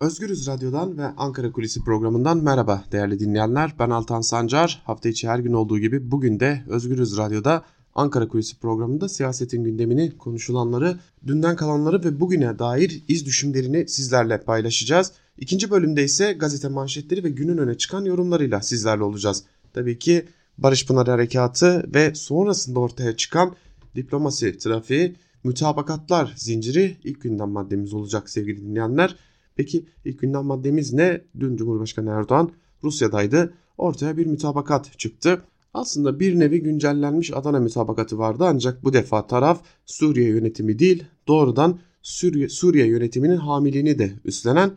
Özgürüz Radyo'dan ve Ankara Kulisi programından merhaba değerli dinleyenler. Ben Altan Sancar. Hafta içi her gün olduğu gibi bugün de Özgürüz Radyo'da Ankara Kulisi programında siyasetin gündemini, konuşulanları, dünden kalanları ve bugüne dair iz düşümlerini sizlerle paylaşacağız. İkinci bölümde ise gazete manşetleri ve günün öne çıkan yorumlarıyla sizlerle olacağız. Tabii ki Barış Pınar Harekatı ve sonrasında ortaya çıkan diplomasi trafiği, mütabakatlar zinciri ilk gündem maddemiz olacak sevgili dinleyenler. Peki ilk gündem maddemiz ne? Dün Cumhurbaşkanı Erdoğan Rusya'daydı. Ortaya bir mütabakat çıktı. Aslında bir nevi güncellenmiş Adana mütabakatı vardı ancak bu defa taraf Suriye yönetimi değil doğrudan Suriye, Suriye yönetiminin hamiliğini de üstlenen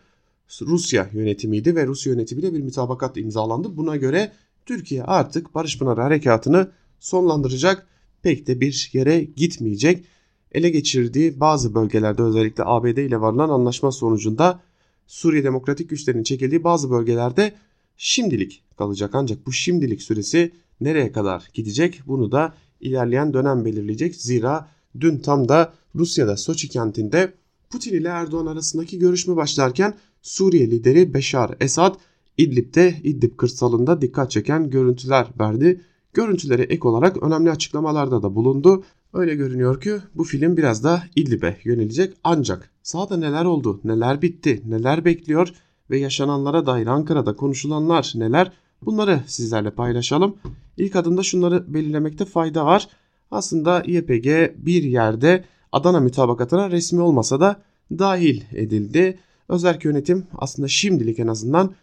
Rusya yönetimiydi ve Rusya yönetimiyle bir mütabakat imzalandı. Buna göre Türkiye artık Barış Pınar Harekatı'nı sonlandıracak pek de bir yere gitmeyecek. Ele geçirdiği bazı bölgelerde özellikle ABD ile varılan anlaşma sonucunda Suriye Demokratik Güçlerinin çekildiği bazı bölgelerde şimdilik kalacak. Ancak bu şimdilik süresi nereye kadar gidecek bunu da ilerleyen dönem belirleyecek. Zira dün tam da Rusya'da Soçi kentinde Putin ile Erdoğan arasındaki görüşme başlarken Suriye lideri Beşar Esad İdlib'de İdlib kırsalında dikkat çeken görüntüler verdi. Görüntülere ek olarak önemli açıklamalarda da bulundu. Öyle görünüyor ki bu film biraz da İdlib'e yönelecek ancak sahada neler oldu, neler bitti, neler bekliyor ve yaşananlara dair Ankara'da konuşulanlar neler bunları sizlerle paylaşalım. İlk adımda şunları belirlemekte fayda var. Aslında YPG bir yerde Adana mütabakatına resmi olmasa da dahil edildi. Özerk yönetim aslında şimdilik en azından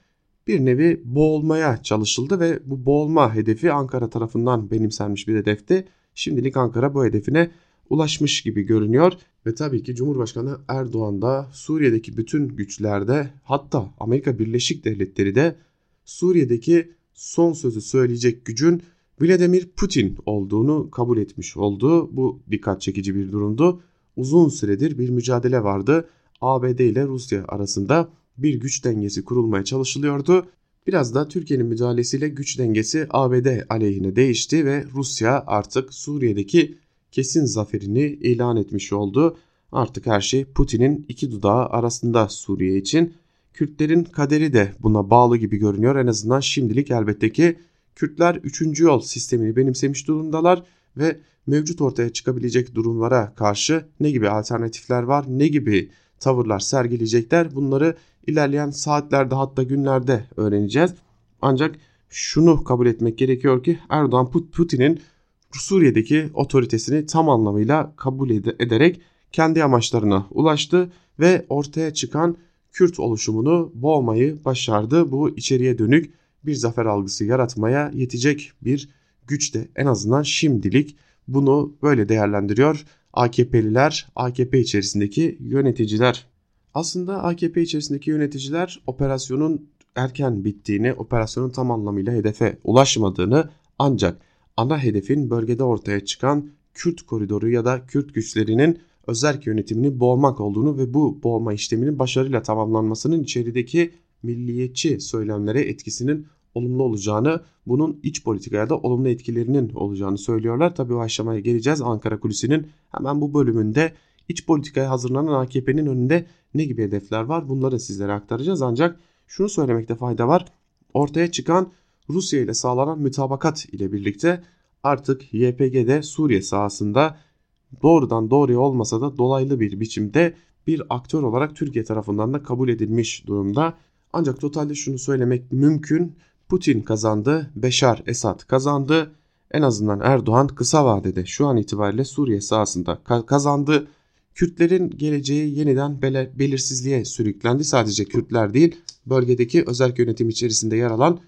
bir nevi boğulmaya çalışıldı ve bu boğulma hedefi Ankara tarafından benimsenmiş bir hedefti. Şimdilik Ankara bu hedefine ulaşmış gibi görünüyor ve tabii ki Cumhurbaşkanı Erdoğan da Suriye'deki bütün güçlerde hatta Amerika Birleşik Devletleri de Suriye'deki son sözü söyleyecek gücün Vladimir Putin olduğunu kabul etmiş oldu. Bu dikkat çekici bir durumdu. Uzun süredir bir mücadele vardı. ABD ile Rusya arasında bir güç dengesi kurulmaya çalışılıyordu. Biraz da Türkiye'nin müdahalesiyle güç dengesi ABD aleyhine değişti ve Rusya artık Suriye'deki kesin zaferini ilan etmiş oldu. Artık her şey Putin'in iki dudağı arasında Suriye için. Kürtlerin kaderi de buna bağlı gibi görünüyor. En azından şimdilik elbette ki Kürtler 3. yol sistemini benimsemiş durumdalar ve mevcut ortaya çıkabilecek durumlara karşı ne gibi alternatifler var, ne gibi tavırlar sergileyecekler bunları ilerleyen saatlerde hatta günlerde öğreneceğiz. Ancak şunu kabul etmek gerekiyor ki Erdoğan Putin'in Suriye'deki otoritesini tam anlamıyla kabul ederek kendi amaçlarına ulaştı ve ortaya çıkan Kürt oluşumunu boğmayı başardı. Bu içeriye dönük bir zafer algısı yaratmaya yetecek bir güç de en azından şimdilik bunu böyle değerlendiriyor AKP'liler, AKP içerisindeki yöneticiler. Aslında AKP içerisindeki yöneticiler operasyonun erken bittiğini, operasyonun tam anlamıyla hedefe ulaşmadığını ancak ana hedefin bölgede ortaya çıkan Kürt koridoru ya da Kürt güçlerinin özerk yönetimini boğmak olduğunu ve bu boğma işleminin başarıyla tamamlanmasının içerideki milliyetçi söylemlere etkisinin olumlu olacağını, bunun iç politikaya da olumlu etkilerinin olacağını söylüyorlar. Tabi o aşamaya geleceğiz. Ankara Kulisi'nin hemen bu bölümünde iç politikaya hazırlanan AKP'nin önünde ne gibi hedefler var bunları sizlere aktaracağız. Ancak şunu söylemekte fayda var. Ortaya çıkan Rusya ile sağlanan mütabakat ile birlikte artık YPG'de Suriye sahasında doğrudan doğruya olmasa da dolaylı bir biçimde bir aktör olarak Türkiye tarafından da kabul edilmiş durumda. Ancak totalde şunu söylemek mümkün. Putin kazandı, Beşar Esad kazandı. En azından Erdoğan kısa vadede şu an itibariyle Suriye sahasında kazandı. Kürtlerin geleceği yeniden belirsizliğe sürüklendi. Sadece Kürtler değil, bölgedeki özel yönetim içerisinde yer alan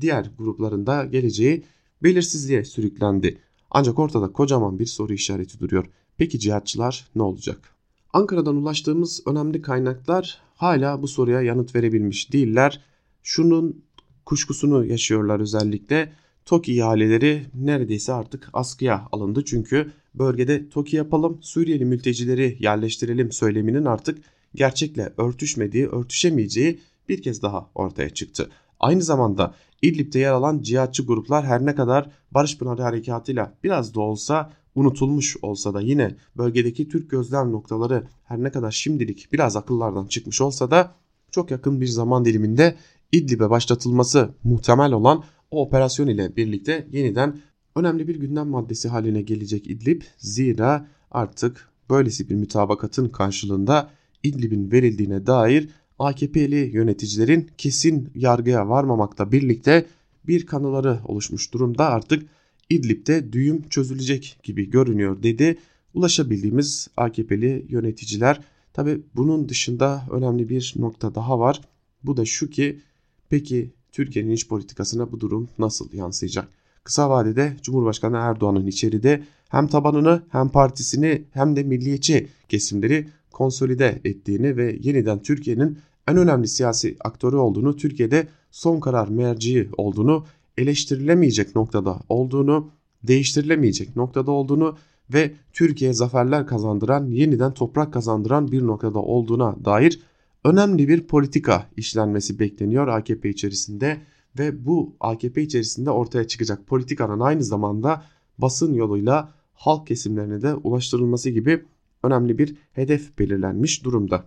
diğer gruplarında geleceği belirsizliğe sürüklendi. Ancak ortada kocaman bir soru işareti duruyor. Peki cihatçılar ne olacak? Ankara'dan ulaştığımız önemli kaynaklar hala bu soruya yanıt verebilmiş değiller. Şunun kuşkusunu yaşıyorlar özellikle. TOKİ ihaleleri neredeyse artık askıya alındı. Çünkü bölgede TOKİ yapalım, Suriyeli mültecileri yerleştirelim söyleminin artık gerçekle örtüşmediği, örtüşemeyeceği bir kez daha ortaya çıktı. Aynı zamanda İdlib'de yer alan cihatçı gruplar her ne kadar Barış Pınarı Harekatı'yla biraz da olsa unutulmuş olsa da yine bölgedeki Türk gözlem noktaları her ne kadar şimdilik biraz akıllardan çıkmış olsa da çok yakın bir zaman diliminde İdlib'e başlatılması muhtemel olan o operasyon ile birlikte yeniden önemli bir gündem maddesi haline gelecek İdlib. Zira artık böylesi bir mütabakatın karşılığında İdlib'in verildiğine dair AKP'li yöneticilerin kesin yargıya varmamakla birlikte bir kanıları oluşmuş durumda artık İdlib'de düğüm çözülecek gibi görünüyor dedi. Ulaşabildiğimiz AKP'li yöneticiler tabi bunun dışında önemli bir nokta daha var. Bu da şu ki peki Türkiye'nin iç politikasına bu durum nasıl yansıyacak? Kısa vadede Cumhurbaşkanı Erdoğan'ın içeride hem tabanını hem partisini hem de milliyetçi kesimleri konsolide ettiğini ve yeniden Türkiye'nin en önemli siyasi aktörü olduğunu, Türkiye'de son karar merciği olduğunu, eleştirilemeyecek noktada olduğunu, değiştirilemeyecek noktada olduğunu ve Türkiye'ye zaferler kazandıran, yeniden toprak kazandıran bir noktada olduğuna dair önemli bir politika işlenmesi bekleniyor AKP içerisinde ve bu AKP içerisinde ortaya çıkacak politikanın aynı zamanda basın yoluyla halk kesimlerine de ulaştırılması gibi önemli bir hedef belirlenmiş durumda.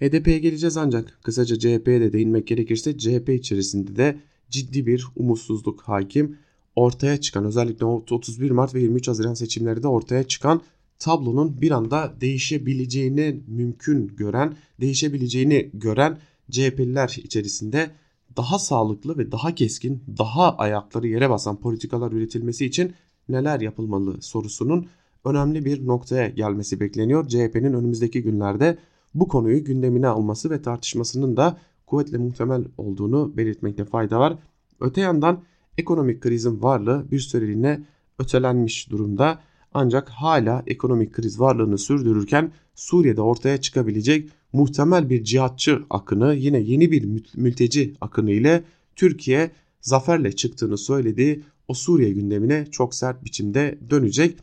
HDP'ye geleceğiz ancak kısaca CHP'ye de değinmek gerekirse CHP içerisinde de ciddi bir umutsuzluk hakim. Ortaya çıkan özellikle 31 Mart ve 23 Haziran seçimlerinde ortaya çıkan tablonun bir anda değişebileceğini mümkün gören, değişebileceğini gören CHP'liler içerisinde daha sağlıklı ve daha keskin, daha ayakları yere basan politikalar üretilmesi için neler yapılmalı sorusunun önemli bir noktaya gelmesi bekleniyor. CHP'nin önümüzdeki günlerde bu konuyu gündemine alması ve tartışmasının da kuvvetle muhtemel olduğunu belirtmekte fayda var. Öte yandan ekonomik krizin varlığı bir süreliğine ötelenmiş durumda. Ancak hala ekonomik kriz varlığını sürdürürken Suriye'de ortaya çıkabilecek muhtemel bir cihatçı akını yine yeni bir mülteci akını ile Türkiye zaferle çıktığını söylediği o Suriye gündemine çok sert biçimde dönecek.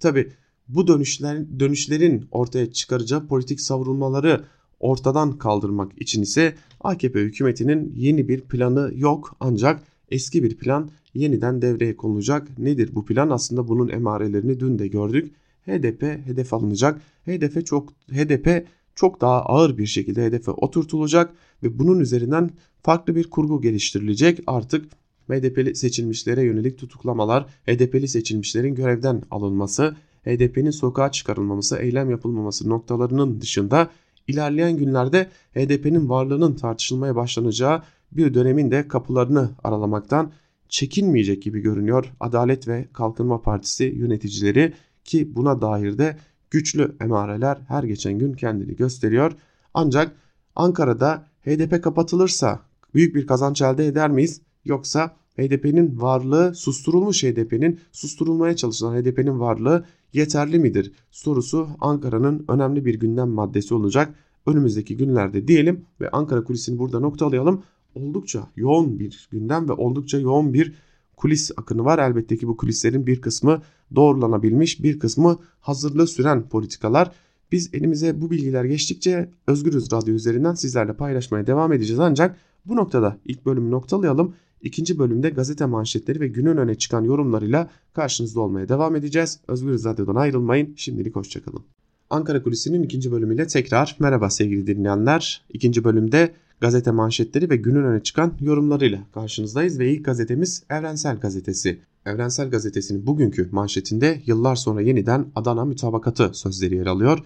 Tabi bu dönüşler, dönüşlerin ortaya çıkaracağı politik savrulmaları ortadan kaldırmak için ise AKP hükümetinin yeni bir planı yok ancak eski bir plan yeniden devreye konulacak. Nedir bu plan? Aslında bunun emarelerini dün de gördük. HDP hedef alınacak. HDP çok HDP çok daha ağır bir şekilde hedefe oturtulacak ve bunun üzerinden farklı bir kurgu geliştirilecek. Artık HDP'li seçilmişlere yönelik tutuklamalar, HDP'li seçilmişlerin görevden alınması, HDP'nin sokağa çıkarılmaması, eylem yapılmaması noktalarının dışında ilerleyen günlerde HDP'nin varlığının tartışılmaya başlanacağı bir dönemin de kapılarını aralamaktan çekinmeyecek gibi görünüyor Adalet ve Kalkınma Partisi yöneticileri ki buna dair de güçlü emareler her geçen gün kendini gösteriyor. Ancak Ankara'da HDP kapatılırsa büyük bir kazanç elde eder miyiz? Yoksa HDP'nin varlığı susturulmuş HDP'nin susturulmaya çalışılan HDP'nin varlığı yeterli midir sorusu Ankara'nın önemli bir gündem maddesi olacak önümüzdeki günlerde diyelim ve Ankara kulisini burada noktalayalım. Oldukça yoğun bir gündem ve oldukça yoğun bir kulis akını var. Elbette ki bu kulislerin bir kısmı doğrulanabilmiş, bir kısmı hazırlığı süren politikalar. Biz elimize bu bilgiler geçtikçe Özgürüz Radyo üzerinden sizlerle paylaşmaya devam edeceğiz. Ancak bu noktada ilk bölümü noktalayalım. İkinci bölümde gazete manşetleri ve günün öne çıkan yorumlarıyla karşınızda olmaya devam edeceğiz. Özgür Radyo'dan ayrılmayın. Şimdilik hoşçakalın. Ankara Kulisi'nin ikinci bölümüyle tekrar merhaba sevgili dinleyenler. İkinci bölümde gazete manşetleri ve günün öne çıkan yorumlarıyla karşınızdayız ve ilk gazetemiz Evrensel Gazetesi. Evrensel Gazetesi'nin bugünkü manşetinde yıllar sonra yeniden Adana mütabakatı sözleri yer alıyor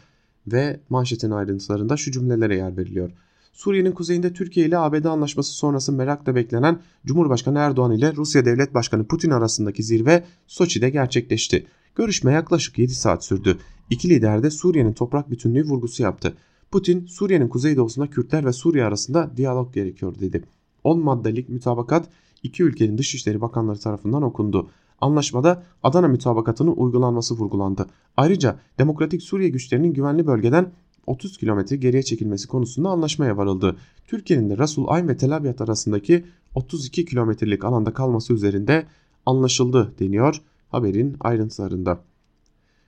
ve manşetin ayrıntılarında şu cümlelere yer veriliyor. Suriye'nin kuzeyinde Türkiye ile ABD anlaşması sonrası merakla beklenen Cumhurbaşkanı Erdoğan ile Rusya Devlet Başkanı Putin arasındaki zirve Soçi'de gerçekleşti. Görüşme yaklaşık 7 saat sürdü. İki lider de Suriye'nin toprak bütünlüğü vurgusu yaptı. Putin, Suriye'nin kuzeydoğusunda Kürtler ve Suriye arasında diyalog gerekiyor dedi. 10 maddelik mütabakat iki ülkenin dışişleri bakanları tarafından okundu. Anlaşmada Adana mütabakatının uygulanması vurgulandı. Ayrıca Demokratik Suriye güçlerinin güvenli bölgeden 30 kilometre geriye çekilmesi konusunda anlaşmaya varıldı. Türkiye'nin de Rasul Ayn ve Tel Abyad arasındaki 32 kilometrelik alanda kalması üzerinde anlaşıldı deniyor haberin ayrıntılarında.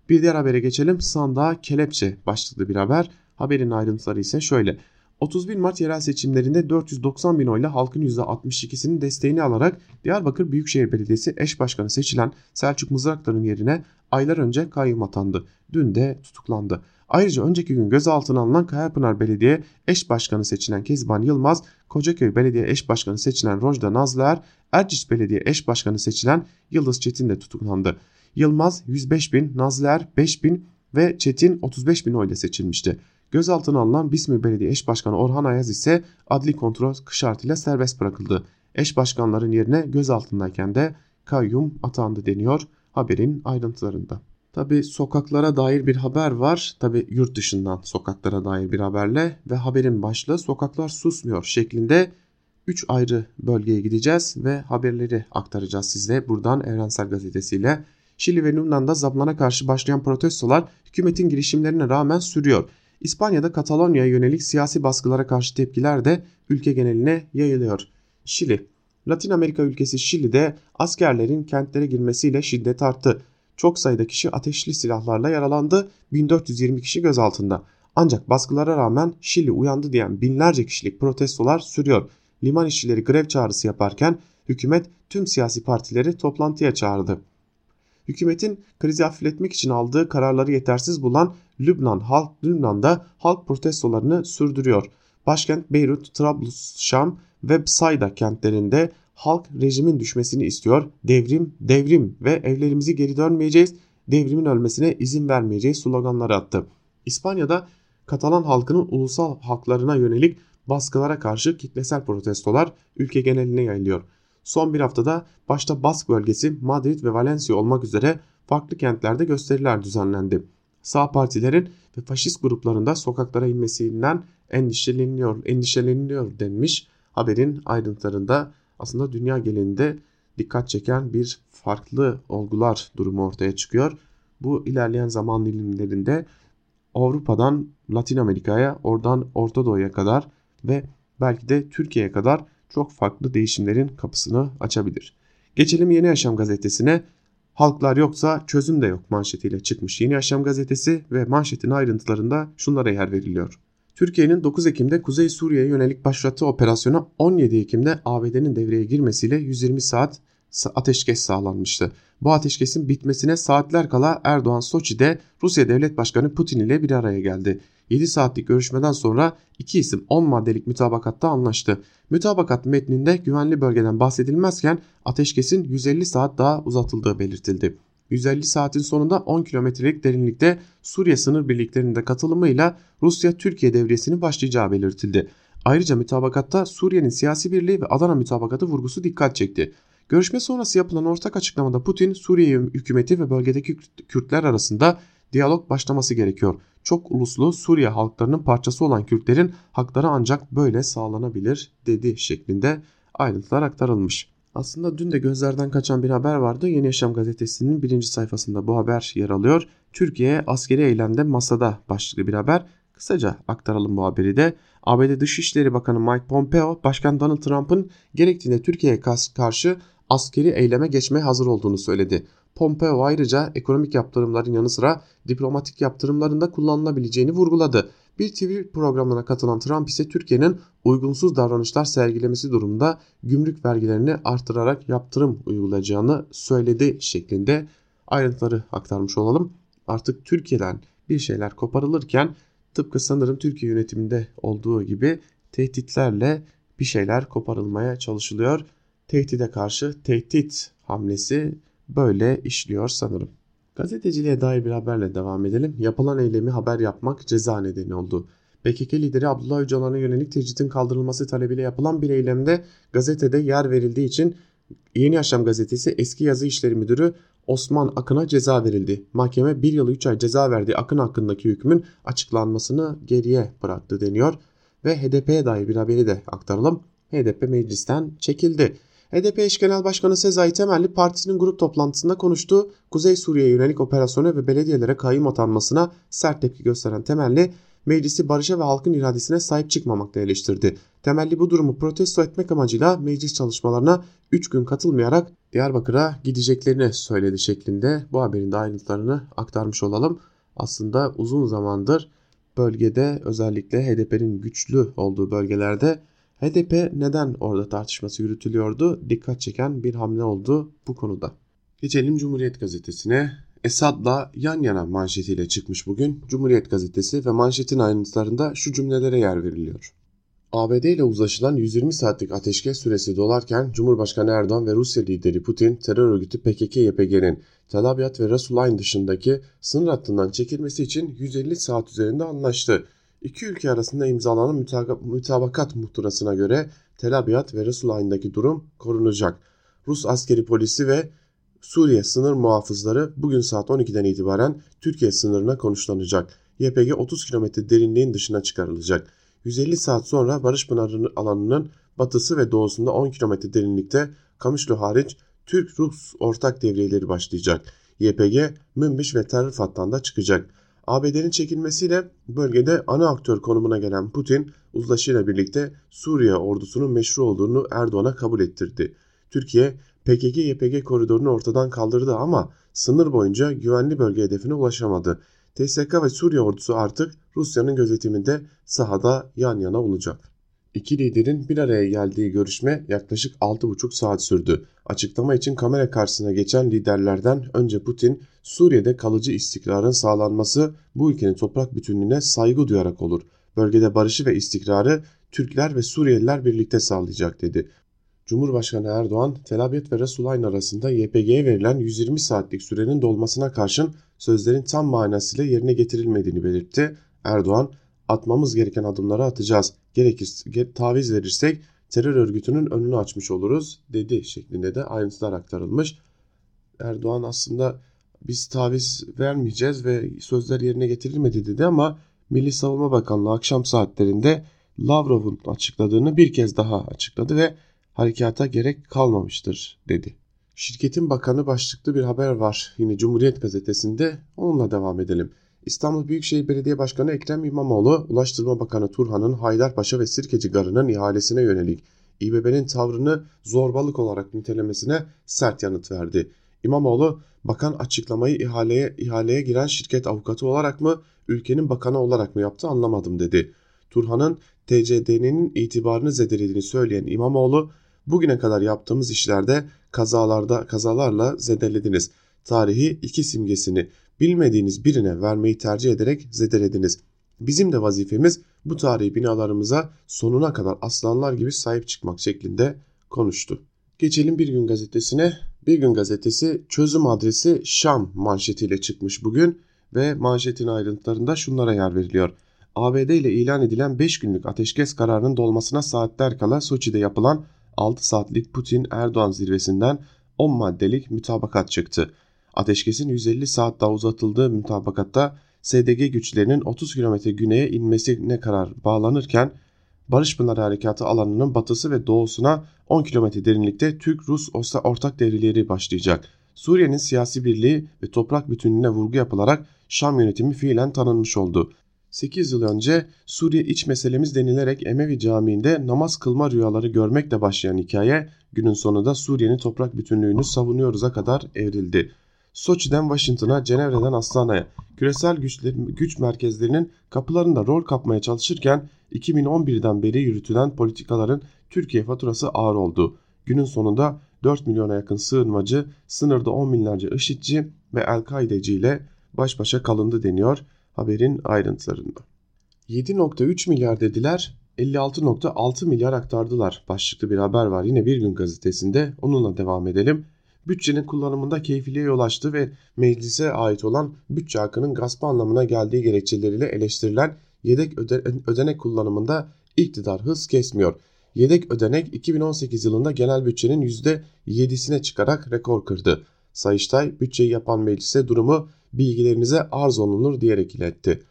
Bir diğer habere geçelim. Sandığa kelepçe başlıklı bir haber. Haberin ayrıntıları ise şöyle. 31 Mart yerel seçimlerinde 490 bin oyla halkın %62'sinin desteğini alarak Diyarbakır Büyükşehir Belediyesi eş başkanı seçilen Selçuk Mızraklar'ın yerine aylar önce kayyum atandı. Dün de tutuklandı. Ayrıca önceki gün gözaltına alınan Kayapınar Belediye eş başkanı seçilen Kezban Yılmaz, Kocaköy Belediye eş başkanı seçilen Rojda Nazlıer, Erciş Belediye eş başkanı seçilen Yıldız Çetin de tutuklandı. Yılmaz 105 bin, Nazlıer 5 bin ve Çetin 35 bin oyla seçilmişti. Gözaltına alınan Bismi Belediye Eş Başkanı Orhan Ayaz ise adli kontrol şartıyla serbest bırakıldı. Eş başkanların yerine gözaltındayken de kayyum atandı deniyor haberin ayrıntılarında. Tabi sokaklara dair bir haber var. Tabi yurt dışından sokaklara dair bir haberle ve haberin başlığı sokaklar susmuyor şeklinde 3 ayrı bölgeye gideceğiz ve haberleri aktaracağız size buradan Evrensel Gazetesi'yle. Şili ve Lübnan'da zaplana karşı başlayan protestolar hükümetin girişimlerine rağmen sürüyor. İspanya'da Katalonya'ya yönelik siyasi baskılara karşı tepkiler de ülke geneline yayılıyor. Şili Latin Amerika ülkesi Şili'de askerlerin kentlere girmesiyle şiddet arttı. Çok sayıda kişi ateşli silahlarla yaralandı, 1420 kişi gözaltında. Ancak baskılara rağmen Şili uyandı diyen binlerce kişilik protestolar sürüyor. Liman işçileri grev çağrısı yaparken hükümet tüm siyasi partileri toplantıya çağırdı. Hükümetin krizi hafifletmek için aldığı kararları yetersiz bulan Lübnan halk Lübnan'da halk protestolarını sürdürüyor. Başkent Beyrut, Trablus, Şam ve Sayda kentlerinde halk rejimin düşmesini istiyor. Devrim, devrim ve evlerimizi geri dönmeyeceğiz, devrimin ölmesine izin vermeyeceğiz sloganları attı. İspanya'da Katalan halkının ulusal haklarına yönelik baskılara karşı kitlesel protestolar ülke geneline yayılıyor. Son bir haftada başta Bask bölgesi, Madrid ve Valencia olmak üzere farklı kentlerde gösteriler düzenlendi. Sağ partilerin ve faşist gruplarında sokaklara inmesinden endişeleniliyor, endişeleniliyor denmiş. Haberin ayrıntılarında aslında dünya genelinde dikkat çeken bir farklı olgular durumu ortaya çıkıyor. Bu ilerleyen zaman dilimlerinde Avrupa'dan Latin Amerika'ya, oradan Orta Doğu'ya kadar ve belki de Türkiye'ye kadar çok farklı değişimlerin kapısını açabilir. Geçelim Yeni Yaşam gazetesine. Halklar yoksa çözüm de yok manşetiyle çıkmış Yeni Yaşam gazetesi ve manşetin ayrıntılarında şunlara yer veriliyor. Türkiye'nin 9 Ekim'de Kuzey Suriye'ye yönelik başlattığı operasyona 17 Ekim'de ABD'nin devreye girmesiyle 120 saat ateşkes sağlanmıştı. Bu ateşkesin bitmesine saatler kala Erdoğan Soçi'de Rusya Devlet Başkanı Putin ile bir araya geldi. 7 saatlik görüşmeden sonra iki isim 10 maddelik mütabakatta anlaştı. Mütabakat metninde güvenli bölgeden bahsedilmezken ateşkesin 150 saat daha uzatıldığı belirtildi. 150 saatin sonunda 10 kilometrelik derinlikte Suriye sınır birliklerinde katılımıyla Rusya-Türkiye devriyesinin başlayacağı belirtildi. Ayrıca mütabakatta Suriye'nin siyasi birliği ve Adana mütabakatı vurgusu dikkat çekti. Görüşme sonrası yapılan ortak açıklamada Putin, Suriye hükümeti ve bölgedeki Kürtler arasında diyalog başlaması gerekiyor. Çok uluslu Suriye halklarının parçası olan Kürtlerin hakları ancak böyle sağlanabilir dedi şeklinde ayrıntılar aktarılmış. Aslında dün de gözlerden kaçan bir haber vardı. Yeni Yaşam gazetesinin birinci sayfasında bu haber yer alıyor. Türkiye askeri eylemde masada başlıklı bir haber. Kısaca aktaralım bu haberi de. ABD Dışişleri Bakanı Mike Pompeo, Başkan Donald Trump'ın gerektiğinde Türkiye'ye karşı askeri eyleme geçmeye hazır olduğunu söyledi. Pompeo ayrıca ekonomik yaptırımların yanı sıra diplomatik yaptırımların da kullanılabileceğini vurguladı. Bir TV programına katılan Trump ise Türkiye'nin uygunsuz davranışlar sergilemesi durumunda gümrük vergilerini artırarak yaptırım uygulayacağını söyledi şeklinde ayrıntıları aktarmış olalım. Artık Türkiye'den bir şeyler koparılırken tıpkı sanırım Türkiye yönetiminde olduğu gibi tehditlerle bir şeyler koparılmaya çalışılıyor. Tehdide karşı tehdit hamlesi böyle işliyor sanırım. Gazeteciliğe dair bir haberle devam edelim. Yapılan eylemi haber yapmak ceza nedeni oldu. PKK lideri Abdullah Öcalan'a yönelik tecritin kaldırılması talebiyle yapılan bir eylemde gazetede yer verildiği için Yeni Yaşam gazetesi eski yazı işleri müdürü Osman Akın'a ceza verildi. Mahkeme 1 yıl 3 ay ceza verdiği Akın hakkındaki hükmün açıklanmasını geriye bıraktı deniyor. Ve HDP'ye dair bir haberi de aktaralım. HDP meclisten çekildi. HDP eş genel başkanı Sezai Temelli partisinin grup toplantısında konuştu. Kuzey Suriye'ye yönelik operasyona ve belediyelere kayyum atanmasına sert tepki gösteren Temelli meclisi barışa ve halkın iradesine sahip çıkmamakta eleştirdi. Temelli bu durumu protesto etmek amacıyla meclis çalışmalarına 3 gün katılmayarak Diyarbakır'a gideceklerini söyledi şeklinde bu haberin de ayrıntılarını aktarmış olalım. Aslında uzun zamandır bölgede özellikle HDP'nin güçlü olduğu bölgelerde HDP neden orada tartışması yürütülüyordu? Dikkat çeken bir hamle oldu bu konuda. Geçelim Cumhuriyet Gazetesi'ne. Esad'la yan yana manşetiyle çıkmış bugün Cumhuriyet Gazetesi ve manşetin ayrıntılarında şu cümlelere yer veriliyor. ABD ile uzlaşılan 120 saatlik ateşkes süresi dolarken Cumhurbaşkanı Erdoğan ve Rusya lideri Putin terör örgütü PKK-YPG'nin Tel Abyad ve Rasulayn dışındaki sınır hattından çekilmesi için 150 saat üzerinde anlaştı. İki ülke arasında imzalanan mütabakat muhtırasına göre Tel Abyad ve Rasulayn'daki durum korunacak. Rus askeri polisi ve Suriye sınır muhafızları bugün saat 12'den itibaren Türkiye sınırına konuşlanacak. YPG 30 kilometre derinliğin dışına çıkarılacak. 150 saat sonra Barış Pınarı alanının batısı ve doğusunda 10 kilometre derinlikte Kamışlı hariç Türk-Rus ortak devriyeleri başlayacak. YPG, Münbiş ve Terör Fat'tan da çıkacak. ABD'nin çekilmesiyle bölgede ana aktör konumuna gelen Putin, uzlaşıyla birlikte Suriye ordusunun meşru olduğunu Erdoğan'a kabul ettirdi. Türkiye, PKK-YPG koridorunu ortadan kaldırdı ama sınır boyunca güvenli bölge hedefine ulaşamadı. TSK ve Suriye ordusu artık Rusya'nın gözetiminde sahada yan yana olacak. İki liderin bir araya geldiği görüşme yaklaşık 6,5 saat sürdü. Açıklama için kamera karşısına geçen liderlerden önce Putin, Suriye'de kalıcı istikrarın sağlanması bu ülkenin toprak bütünlüğüne saygı duyarak olur. Bölgede barışı ve istikrarı Türkler ve Suriyeliler birlikte sağlayacak dedi. Cumhurbaşkanı Erdoğan, Tel Abyad ve Resulayn arasında YPG'ye verilen 120 saatlik sürenin dolmasına karşın sözlerin tam manasıyla yerine getirilmediğini belirtti. Erdoğan, atmamız gereken adımları atacağız. Gerekirse taviz verirsek terör örgütünün önünü açmış oluruz dedi şeklinde de ayrıntılar aktarılmış. Erdoğan aslında biz taviz vermeyeceğiz ve sözler yerine getirilmedi dedi ama Milli Savunma Bakanlığı akşam saatlerinde Lavrov'un açıkladığını bir kez daha açıkladı ve harekata gerek kalmamıştır dedi. Şirketin bakanı başlıklı bir haber var yine Cumhuriyet gazetesinde onunla devam edelim. İstanbul Büyükşehir Belediye Başkanı Ekrem İmamoğlu, Ulaştırma Bakanı Turhan'ın Haydarpaşa ve Sirkeci Garı'nın ihalesine yönelik İBB'nin tavrını zorbalık olarak nitelemesine sert yanıt verdi. İmamoğlu, bakan açıklamayı ihaleye, ihaleye giren şirket avukatı olarak mı, ülkenin bakanı olarak mı yaptı anlamadım dedi. Turhan'ın TCD'nin itibarını zedelediğini söyleyen İmamoğlu, bugüne kadar yaptığımız işlerde kazalarda kazalarla zedelediniz. Tarihi iki simgesini bilmediğiniz birine vermeyi tercih ederek zedelediniz. Bizim de vazifemiz bu tarihi binalarımıza sonuna kadar aslanlar gibi sahip çıkmak şeklinde konuştu. Geçelim Bir Gün Gazetesi'ne. Bir Gün Gazetesi çözüm adresi Şam manşetiyle çıkmış bugün ve manşetin ayrıntılarında şunlara yer veriliyor. ABD ile ilan edilen 5 günlük ateşkes kararının dolmasına saatler kala Soçi'de yapılan 6 saatlik Putin-Erdoğan zirvesinden 10 maddelik mütabakat çıktı. Ateşkesin 150 saat daha uzatıldığı mütabakatta SDG güçlerinin 30 kilometre güneye inmesine karar bağlanırken Barış Pınarı Harekatı alanının batısı ve doğusuna 10 kilometre derinlikte Türk-Rus ortak devrileri başlayacak. Suriye'nin siyasi birliği ve toprak bütünlüğüne vurgu yapılarak Şam yönetimi fiilen tanınmış oldu. 8 yıl önce Suriye iç meselemiz denilerek Emevi Camii'nde namaz kılma rüyaları görmekle başlayan hikaye günün sonunda Suriye'nin toprak bütünlüğünü savunuyoruz'a kadar evrildi. Soçi'den Washington'a, Cenevre'den Astana'ya küresel güçler, güç merkezlerinin kapılarında rol kapmaya çalışırken 2011'den beri yürütülen politikaların Türkiye faturası ağır oldu. Günün sonunda 4 milyona yakın sığınmacı, sınırda 10 binlerce IŞİD'ci ve El-Kaideci ile baş başa kalındı deniyor haberin ayrıntılarında. 7.3 milyar dediler, 56.6 milyar aktardılar. Başlıklı bir haber var yine Bir Gün gazetesinde. Onunla devam edelim. Bütçenin kullanımında keyfiliğe yol açtı ve meclise ait olan bütçe hakkının gasp anlamına geldiği gerekçeleriyle eleştirilen yedek öde ödenek kullanımında iktidar hız kesmiyor. Yedek ödenek 2018 yılında genel bütçenin %7'sine çıkarak rekor kırdı. Sayıştay bütçeyi yapan meclise durumu bilgilerinize arz olunur diyerek iletti.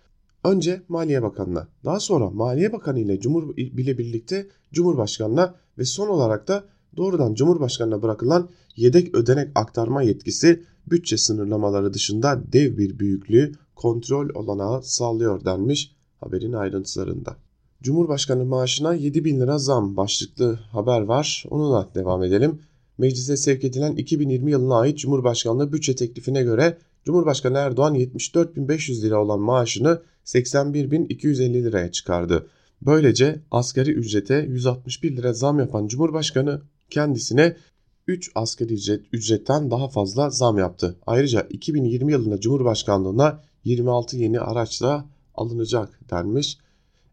Önce Maliye Bakanı'na, daha sonra Maliye Bakanı ile Cumhur bile birlikte Cumhurbaşkanı'na ve son olarak da doğrudan Cumhurbaşkanı'na bırakılan yedek ödenek aktarma yetkisi bütçe sınırlamaları dışında dev bir büyüklüğü kontrol olanağı sağlıyor denmiş haberin ayrıntılarında. Cumhurbaşkanı maaşına 7 bin lira zam başlıklı haber var. Onunla devam edelim. Meclise sevk edilen 2020 yılına ait Cumhurbaşkanlığı bütçe teklifine göre Cumhurbaşkanı Erdoğan 74.500 lira olan maaşını 81.250 liraya çıkardı. Böylece asgari ücrete 161 lira zam yapan Cumhurbaşkanı kendisine 3 asgari ücret, ücretten daha fazla zam yaptı. Ayrıca 2020 yılında Cumhurbaşkanlığına 26 yeni araç da alınacak denmiş.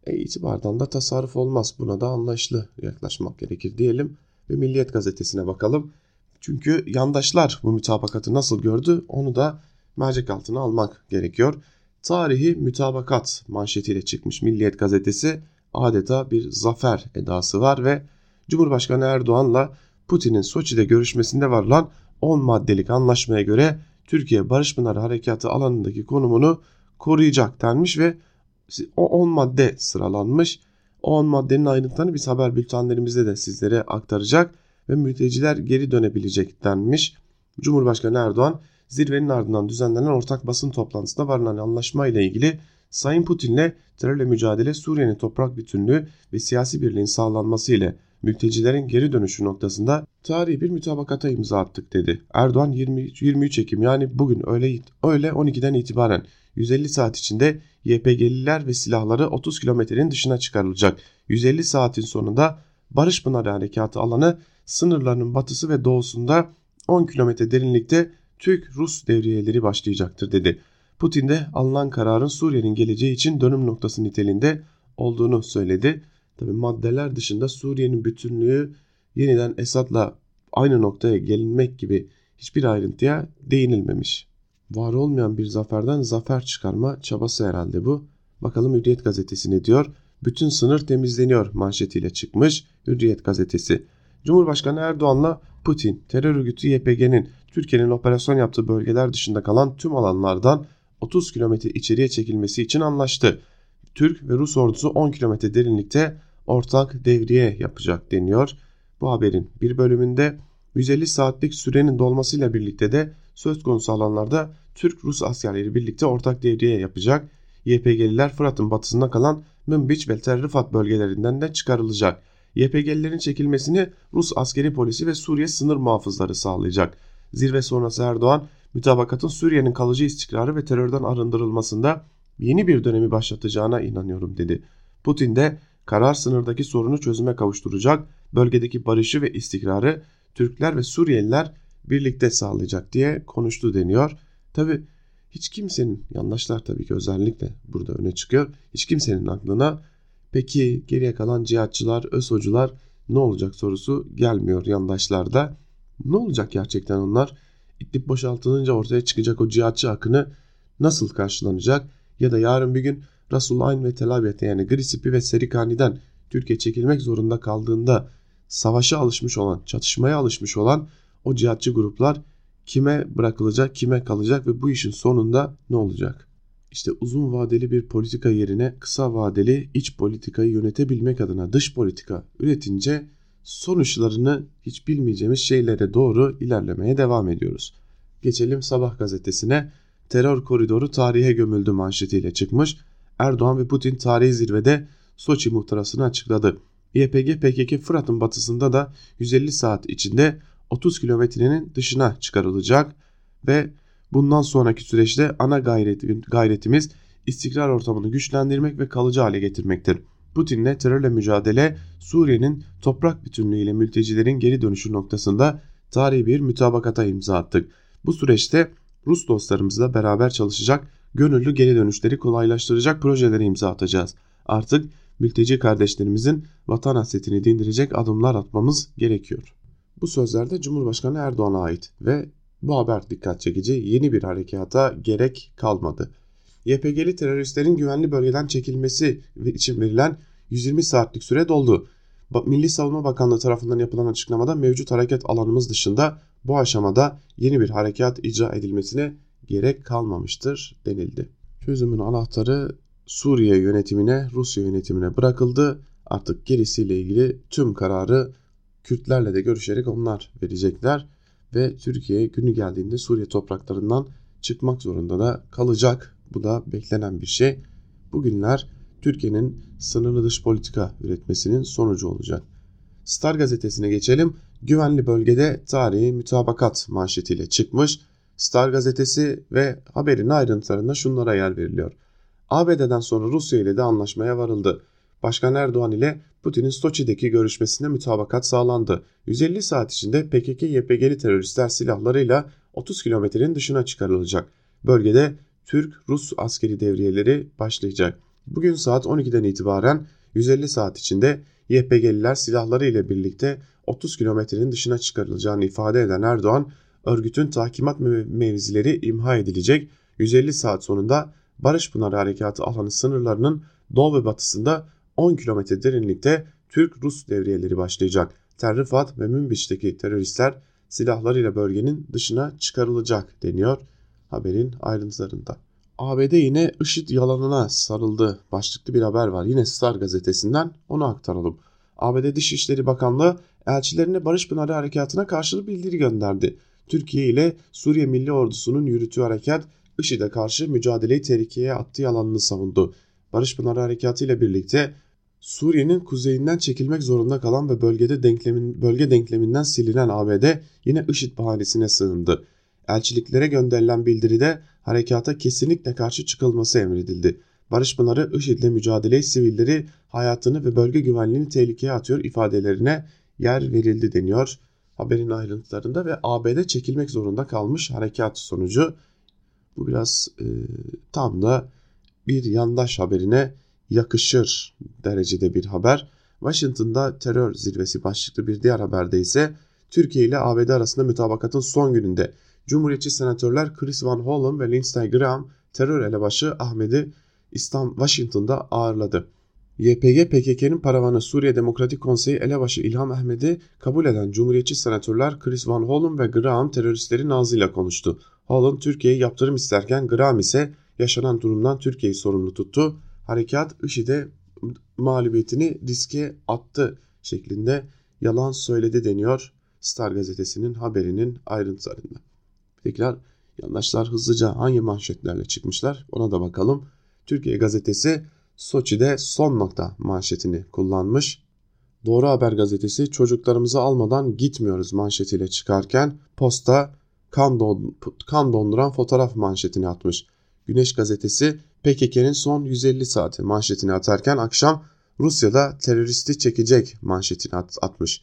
E, itibardan da tasarruf olmaz. Buna da anlayışlı yaklaşmak gerekir diyelim. Ve Milliyet gazetesine bakalım. Çünkü yandaşlar bu mütabakatı nasıl gördü onu da mercek altına almak gerekiyor. Tarihi mütabakat manşetiyle çıkmış Milliyet gazetesi adeta bir zafer edası var ve Cumhurbaşkanı Erdoğan'la Putin'in Soçi'de görüşmesinde varılan 10 maddelik anlaşmaya göre Türkiye Barış Pınarı Harekatı alanındaki konumunu koruyacak denmiş ve o 10 madde sıralanmış. O 10 maddenin ayrıntılarını biz haber bültenlerimizde de sizlere aktaracak ve mülteciler geri dönebilecek denmiş. Cumhurbaşkanı Erdoğan zirvenin ardından düzenlenen ortak basın toplantısında varılan anlaşma ile ilgili Sayın Putin'le terörle mücadele Suriye'nin toprak bütünlüğü ve siyasi birliğin sağlanması ile mültecilerin geri dönüşü noktasında tarihi bir mütabakata imza attık dedi. Erdoğan 20, 23 Ekim yani bugün öğle, öğle 12'den itibaren 150 saat içinde YPG'liler ve silahları 30 kilometrenin dışına çıkarılacak. 150 saatin sonunda Barış Pınarı Harekatı alanı sınırlarının batısı ve doğusunda 10 kilometre derinlikte Türk-Rus devriyeleri başlayacaktır dedi. Putin de alınan kararın Suriye'nin geleceği için dönüm noktası niteliğinde olduğunu söyledi. Tabi maddeler dışında Suriye'nin bütünlüğü yeniden Esad'la aynı noktaya gelinmek gibi hiçbir ayrıntıya değinilmemiş. Var olmayan bir zaferden zafer çıkarma çabası herhalde bu. Bakalım Hürriyet gazetesi ne diyor? Bütün sınır temizleniyor manşetiyle çıkmış Hürriyet gazetesi. Cumhurbaşkanı Erdoğan'la Putin terör örgütü YPG'nin Türkiye'nin operasyon yaptığı bölgeler dışında kalan tüm alanlardan 30 kilometre içeriye çekilmesi için anlaştı. Türk ve Rus ordusu 10 kilometre derinlikte ortak devriye yapacak deniyor. Bu haberin bir bölümünde 150 saatlik sürenin dolmasıyla birlikte de söz konusu alanlarda Türk-Rus askerleri birlikte ortak devriye yapacak. YPG'liler Fırat'ın batısında kalan Münbiç ve Tel Rifat bölgelerinden de çıkarılacak. YPG'lilerin çekilmesini Rus askeri polisi ve Suriye sınır muhafızları sağlayacak. Zirve sonrası Erdoğan, mütabakatın Suriye'nin kalıcı istikrarı ve terörden arındırılmasında yeni bir dönemi başlatacağına inanıyorum dedi. Putin de karar sınırdaki sorunu çözüme kavuşturacak, bölgedeki barışı ve istikrarı Türkler ve Suriyeliler birlikte sağlayacak diye konuştu deniyor. Tabi hiç kimsenin yandaşlar tabii ki özellikle burada öne çıkıyor. Hiç kimsenin aklına peki geriye kalan cihatçılar, ÖSO'cular ne olacak sorusu gelmiyor yandaşlarda. Ne olacak gerçekten onlar? İdlib boşaltılınca ortaya çıkacak o cihatçı akını nasıl karşılanacak? Ya da yarın bir gün Rasul Ayn ve Tel yani Grisipi ve Serikani'den Türkiye çekilmek zorunda kaldığında savaşa alışmış olan, çatışmaya alışmış olan o cihatçı gruplar kime bırakılacak, kime kalacak ve bu işin sonunda ne olacak? İşte uzun vadeli bir politika yerine kısa vadeli iç politikayı yönetebilmek adına dış politika üretince sonuçlarını hiç bilmeyeceğimiz şeylere doğru ilerlemeye devam ediyoruz. Geçelim Sabah gazetesine. Terör koridoru tarihe gömüldü manşetiyle çıkmış. Erdoğan ve Putin tarihi zirvede Soçi muhtırasını açıkladı. YPG PKK Fırat'ın batısında da 150 saat içinde 30 kilometrenin dışına çıkarılacak ve bundan sonraki süreçte ana gayret, gayretimiz istikrar ortamını güçlendirmek ve kalıcı hale getirmektir. Putin'le terörle mücadele Suriye'nin toprak bütünlüğüyle mültecilerin geri dönüşü noktasında tarihi bir mütabakata imza attık. Bu süreçte Rus dostlarımızla beraber çalışacak, gönüllü geri dönüşleri kolaylaştıracak projelere imza atacağız. Artık mülteci kardeşlerimizin vatan hasretini dindirecek adımlar atmamız gerekiyor. Bu sözler de Cumhurbaşkanı Erdoğan'a ait ve bu haber dikkat çekici yeni bir harekata gerek kalmadı. YPG'li teröristlerin güvenli bölgeden çekilmesi için verilen 120 saatlik süre doldu. Milli Savunma Bakanlığı tarafından yapılan açıklamada mevcut hareket alanımız dışında bu aşamada yeni bir harekat icra edilmesine gerek kalmamıştır denildi. Çözümün anahtarı Suriye yönetimine, Rusya yönetimine bırakıldı. Artık gerisiyle ilgili tüm kararı Kürtlerle de görüşerek onlar verecekler ve Türkiye günü geldiğinde Suriye topraklarından çıkmak zorunda da kalacak. Bu da beklenen bir şey. Bugünler Türkiye'nin sınırlı dış politika üretmesinin sonucu olacak. Star gazetesine geçelim. Güvenli bölgede tarihi mütabakat manşetiyle çıkmış. Star gazetesi ve haberin ayrıntılarında şunlara yer veriliyor. ABD'den sonra Rusya ile de anlaşmaya varıldı. Başkan Erdoğan ile Putin'in Soçi'deki görüşmesinde mütabakat sağlandı. 150 saat içinde PKK-YPG'li teröristler silahlarıyla 30 kilometrenin dışına çıkarılacak. Bölgede Türk-Rus askeri devriyeleri başlayacak. Bugün saat 12'den itibaren 150 saat içinde YPG'liler silahları ile birlikte 30 kilometrenin dışına çıkarılacağını ifade eden Erdoğan, örgütün tahkimat mevzileri imha edilecek, 150 saat sonunda Barış Pınarı Harekatı alanı sınırlarının doğu ve batısında 10 kilometre derinlikte Türk-Rus devriyeleri başlayacak. Terrifat ve Münbiç'teki teröristler silahlarıyla bölgenin dışına çıkarılacak deniyor haberin ayrıntılarında. ABD yine IŞİD yalanına sarıldı başlıklı bir haber var. Yine Star gazetesinden onu aktaralım. ABD Dışişleri Bakanlığı elçilerine Barış Pınarı Harekatı'na karşılık bildiri gönderdi. Türkiye ile Suriye Milli Ordusu'nun yürüttüğü harekat IŞİD'e karşı mücadeleyi tehlikeye attığı yalanını savundu. Barış Pınarı Harekatı ile birlikte Suriye'nin kuzeyinden çekilmek zorunda kalan ve bölgede denklemin, bölge denkleminden silinen ABD yine IŞİD bahanesine sığındı. Elçiliklere gönderilen bildiride harekata kesinlikle karşı çıkılması emredildi. Barış Pınarı IŞİD'le mücadeleyi sivilleri hayatını ve bölge güvenliğini tehlikeye atıyor ifadelerine yer verildi deniyor haberin ayrıntılarında ve ABD çekilmek zorunda kalmış harekat sonucu. Bu biraz e, tam da bir yandaş haberine yakışır derecede bir haber. Washington'da terör zirvesi başlıklı bir diğer haberde ise Türkiye ile ABD arasında mütabakatın son gününde Cumhuriyetçi senatörler Chris Van Hollen ve Lindsey Graham terör elebaşı Ahmet'i İstanbul, Washington'da ağırladı. YPG PKK'nın paravanı Suriye Demokratik Konseyi elebaşı İlham Ahmet'i kabul eden Cumhuriyetçi senatörler Chris Van Hollen ve Graham teröristlerin ağzıyla konuştu. Hollen Türkiye'ye yaptırım isterken Graham ise yaşanan durumdan Türkiye'yi sorumlu tuttu. Harekat IŞİD'e mağlubiyetini riske attı şeklinde yalan söyledi deniyor Star gazetesinin haberinin ayrıntılarında. Tekrar yandaşlar hızlıca hangi manşetlerle çıkmışlar ona da bakalım. Türkiye gazetesi Soçi'de son nokta manşetini kullanmış. Doğru Haber gazetesi çocuklarımızı almadan gitmiyoruz manşetiyle çıkarken posta kan, don, kan donduran fotoğraf manşetini atmış. Güneş gazetesi PKK'nin son 150 saati manşetini atarken akşam Rusya'da teröristi çekecek manşetini at, atmış.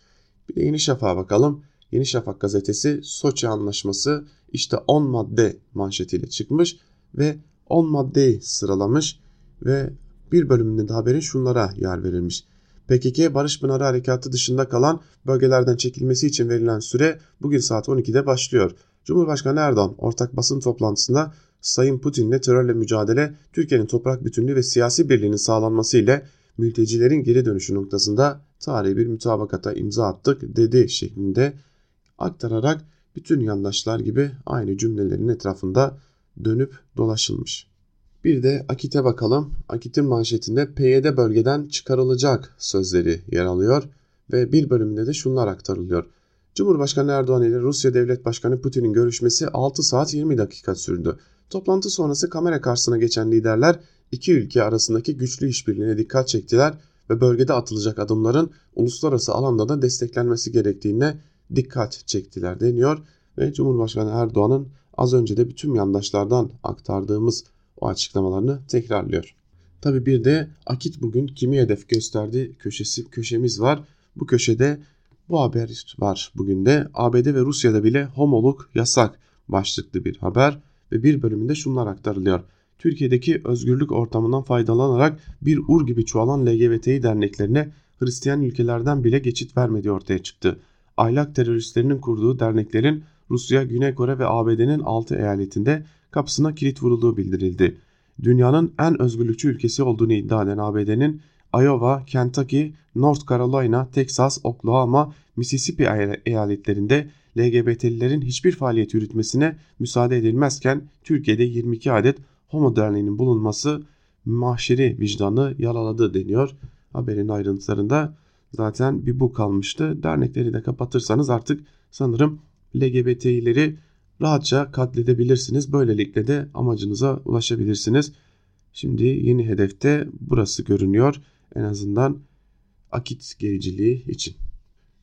Bir de Yeni Şafak'a bakalım. Yeni Şafak gazetesi Soçi Anlaşması işte 10 madde manşetiyle çıkmış ve 10 maddeyi sıralamış ve bir bölümünde de haberin şunlara yer verilmiş. PKK Barış Pınarı Harekatı dışında kalan bölgelerden çekilmesi için verilen süre bugün saat 12'de başlıyor. Cumhurbaşkanı Erdoğan ortak basın toplantısında Sayın Putin'le terörle mücadele, Türkiye'nin toprak bütünlüğü ve siyasi birliğinin sağlanması ile mültecilerin geri dönüşü noktasında tarihi bir mütabakata imza attık dedi şeklinde aktararak bütün yandaşlar gibi aynı cümlelerin etrafında dönüp dolaşılmış. Bir de Akit'e bakalım. Akit'in manşetinde PYD bölgeden çıkarılacak sözleri yer alıyor ve bir bölümünde de şunlar aktarılıyor. Cumhurbaşkanı Erdoğan ile Rusya Devlet Başkanı Putin'in görüşmesi 6 saat 20 dakika sürdü. Toplantı sonrası kamera karşısına geçen liderler iki ülke arasındaki güçlü işbirliğine dikkat çektiler ve bölgede atılacak adımların uluslararası alanda da desteklenmesi gerektiğine dikkat çektiler deniyor ve Cumhurbaşkanı Erdoğan'ın az önce de bütün yandaşlardan aktardığımız o açıklamalarını tekrarlıyor. Tabi bir de Akit bugün kimi hedef gösterdi köşesi köşemiz var. Bu köşede bu haber var bugün de ABD ve Rusya'da bile homolog yasak başlıklı bir haber ve bir bölümünde şunlar aktarılıyor. Türkiye'deki özgürlük ortamından faydalanarak bir ur gibi çoğalan LGBTİ derneklerine Hristiyan ülkelerden bile geçit vermediği ortaya çıktı. Aylak teröristlerinin kurduğu derneklerin Rusya, Güney Kore ve ABD'nin 6 eyaletinde kapısına kilit vurulduğu bildirildi. Dünyanın en özgürlükçü ülkesi olduğunu iddia eden ABD'nin Iowa, Kentucky, North Carolina, Texas, Oklahoma, Mississippi eyaletlerinde LGBT'lilerin hiçbir faaliyet yürütmesine müsaade edilmezken Türkiye'de 22 adet homo derneğinin bulunması mahşeri vicdanı yaraladı deniyor. Haberin ayrıntılarında zaten bir bu kalmıştı. Dernekleri de kapatırsanız artık sanırım LGBT'leri rahatça katledebilirsiniz. Böylelikle de amacınıza ulaşabilirsiniz. Şimdi yeni hedefte burası görünüyor. En azından akit gericiliği için.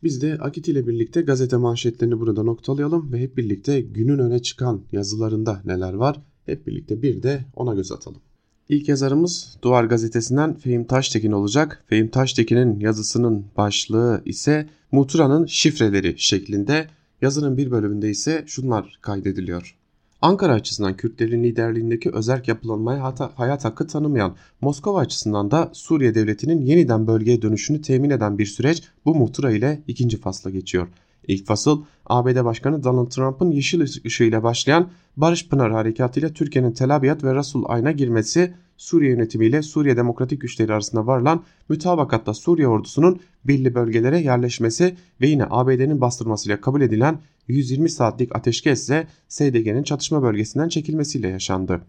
Biz de Akit ile birlikte gazete manşetlerini burada noktalayalım ve hep birlikte günün öne çıkan yazılarında neler var hep birlikte bir de ona göz atalım. İlk yazarımız Duvar Gazetesi'nden Fehim Taştekin olacak. Fehim Taştekin'in yazısının başlığı ise Muhtıra'nın şifreleri şeklinde. Yazının bir bölümünde ise şunlar kaydediliyor. Ankara açısından Kürtlerin liderliğindeki özerk yapılanmaya hayat hakkı tanımayan Moskova açısından da Suriye devletinin yeniden bölgeye dönüşünü temin eden bir süreç bu muhtıra ile ikinci fasla geçiyor. İlk fasıl ABD Başkanı Donald Trump'ın yeşil ışığıyla başlayan Barış Pınar Harekatı ile Türkiye'nin Tel Abyad ve Rasul Ayn'a girmesi, Suriye yönetimiyle Suriye Demokratik Güçleri arasında varılan mütabakatta Suriye ordusunun belli bölgelere yerleşmesi ve yine ABD'nin bastırmasıyla kabul edilen 120 saatlik ateşkesle SDG'nin çatışma bölgesinden çekilmesiyle yaşandı.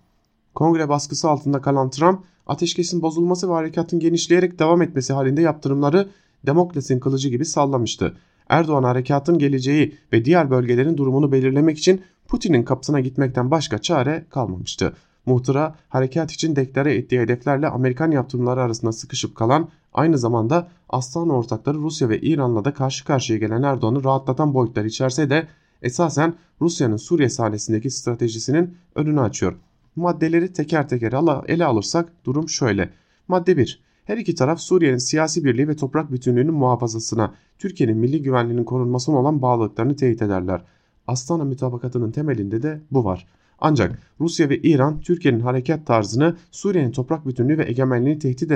Kongre baskısı altında kalan Trump, ateşkesin bozulması ve harekatın genişleyerek devam etmesi halinde yaptırımları Demokrasinin kılıcı gibi sallamıştı. Erdoğan harekatın geleceği ve diğer bölgelerin durumunu belirlemek için Putin'in kapısına gitmekten başka çare kalmamıştı. Muhtıra harekat için deklare ettiği hedeflerle Amerikan yaptırımları arasında sıkışıp kalan aynı zamanda aslan ortakları Rusya ve İran'la da karşı karşıya gelen Erdoğan'ı rahatlatan boyutlar içerse de esasen Rusya'nın Suriye sahnesindeki stratejisinin önünü açıyor. Maddeleri teker teker ele alırsak durum şöyle. Madde 1. Her iki taraf Suriye'nin siyasi birliği ve toprak bütünlüğünün muhafazasına, Türkiye'nin milli güvenliğinin korunmasına olan bağlılıklarını teyit ederler. Astana mütabakatının temelinde de bu var. Ancak Rusya ve İran Türkiye'nin hareket tarzını Suriye'nin toprak bütünlüğü ve egemenliğini tehdit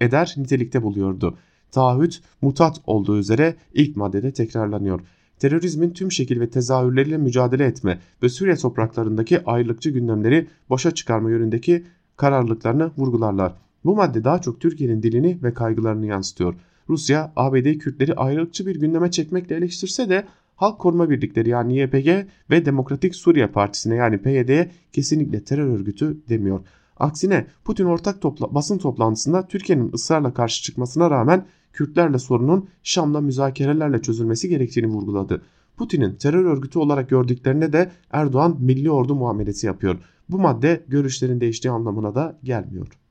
eder nitelikte buluyordu. Taahhüt mutat olduğu üzere ilk maddede tekrarlanıyor. Terörizmin tüm şekil ve tezahürleriyle mücadele etme ve Suriye topraklarındaki ayrılıkçı gündemleri boşa çıkarma yönündeki kararlılıklarını vurgularlar. Bu madde daha çok Türkiye'nin dilini ve kaygılarını yansıtıyor. Rusya, ABD Kürtleri ayrılıkçı bir gündeme çekmekle eleştirse de Halk Koruma Birlikleri yani YPG ve Demokratik Suriye Partisi'ne yani PYD'ye kesinlikle terör örgütü demiyor. Aksine Putin ortak topla basın toplantısında Türkiye'nin ısrarla karşı çıkmasına rağmen Kürtlerle sorunun Şam'la müzakerelerle çözülmesi gerektiğini vurguladı. Putin'in terör örgütü olarak gördüklerine de Erdoğan milli ordu muamelesi yapıyor. Bu madde görüşlerin değiştiği anlamına da gelmiyor.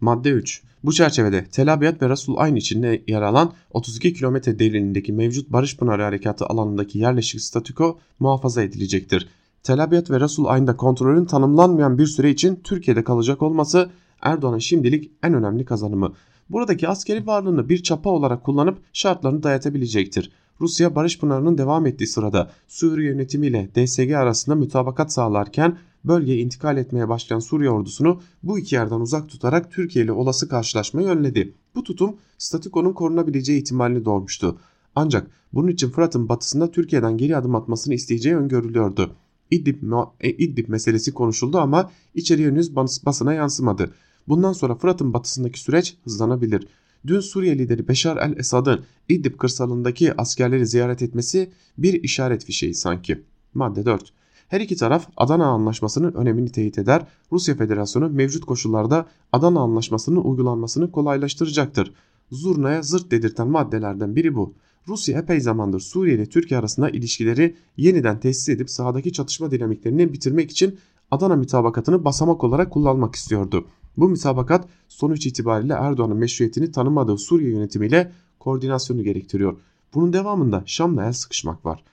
Madde 3. Bu çerçevede Tel Abyad ve Rasul Ayn içinde yer alan 32 kilometre derinliğindeki mevcut Barış Pınarı Harekatı alanındaki yerleşik statüko muhafaza edilecektir. Tel Abyad ve Rasul Ayn'da kontrolün tanımlanmayan bir süre için Türkiye'de kalacak olması Erdoğan'ın şimdilik en önemli kazanımı. Buradaki askeri varlığını bir çapa olarak kullanıp şartlarını dayatabilecektir. Rusya Barış Pınarı'nın devam ettiği sırada Suriye yönetimiyle DSG arasında mütabakat sağlarken bölgeye intikal etmeye başlayan Suriye ordusunu bu iki yerden uzak tutarak Türkiye ile olası karşılaşmayı önledi. Bu tutum statükonun korunabileceği ihtimalini doğurmuştu. Ancak bunun için Fırat'ın batısında Türkiye'den geri adım atmasını isteyeceği öngörülüyordu. İdlib, e, İdlib meselesi konuşuldu ama içeriye henüz basına yansımadı. Bundan sonra Fırat'ın batısındaki süreç hızlanabilir. Dün Suriye lideri Beşar el-Esad'ın İdlib kırsalındaki askerleri ziyaret etmesi bir işaret fişeği sanki. Madde 4. Her iki taraf Adana Anlaşması'nın önemini teyit eder. Rusya Federasyonu mevcut koşullarda Adana Anlaşması'nın uygulanmasını kolaylaştıracaktır. Zurna'ya zırt dedirten maddelerden biri bu. Rusya epey zamandır Suriye ile Türkiye arasında ilişkileri yeniden tesis edip sahadaki çatışma dinamiklerini bitirmek için Adana mütabakatını basamak olarak kullanmak istiyordu. Bu mütabakat sonuç itibariyle Erdoğan'ın meşruiyetini tanımadığı Suriye yönetimiyle koordinasyonu gerektiriyor. Bunun devamında Şam'la el sıkışmak var.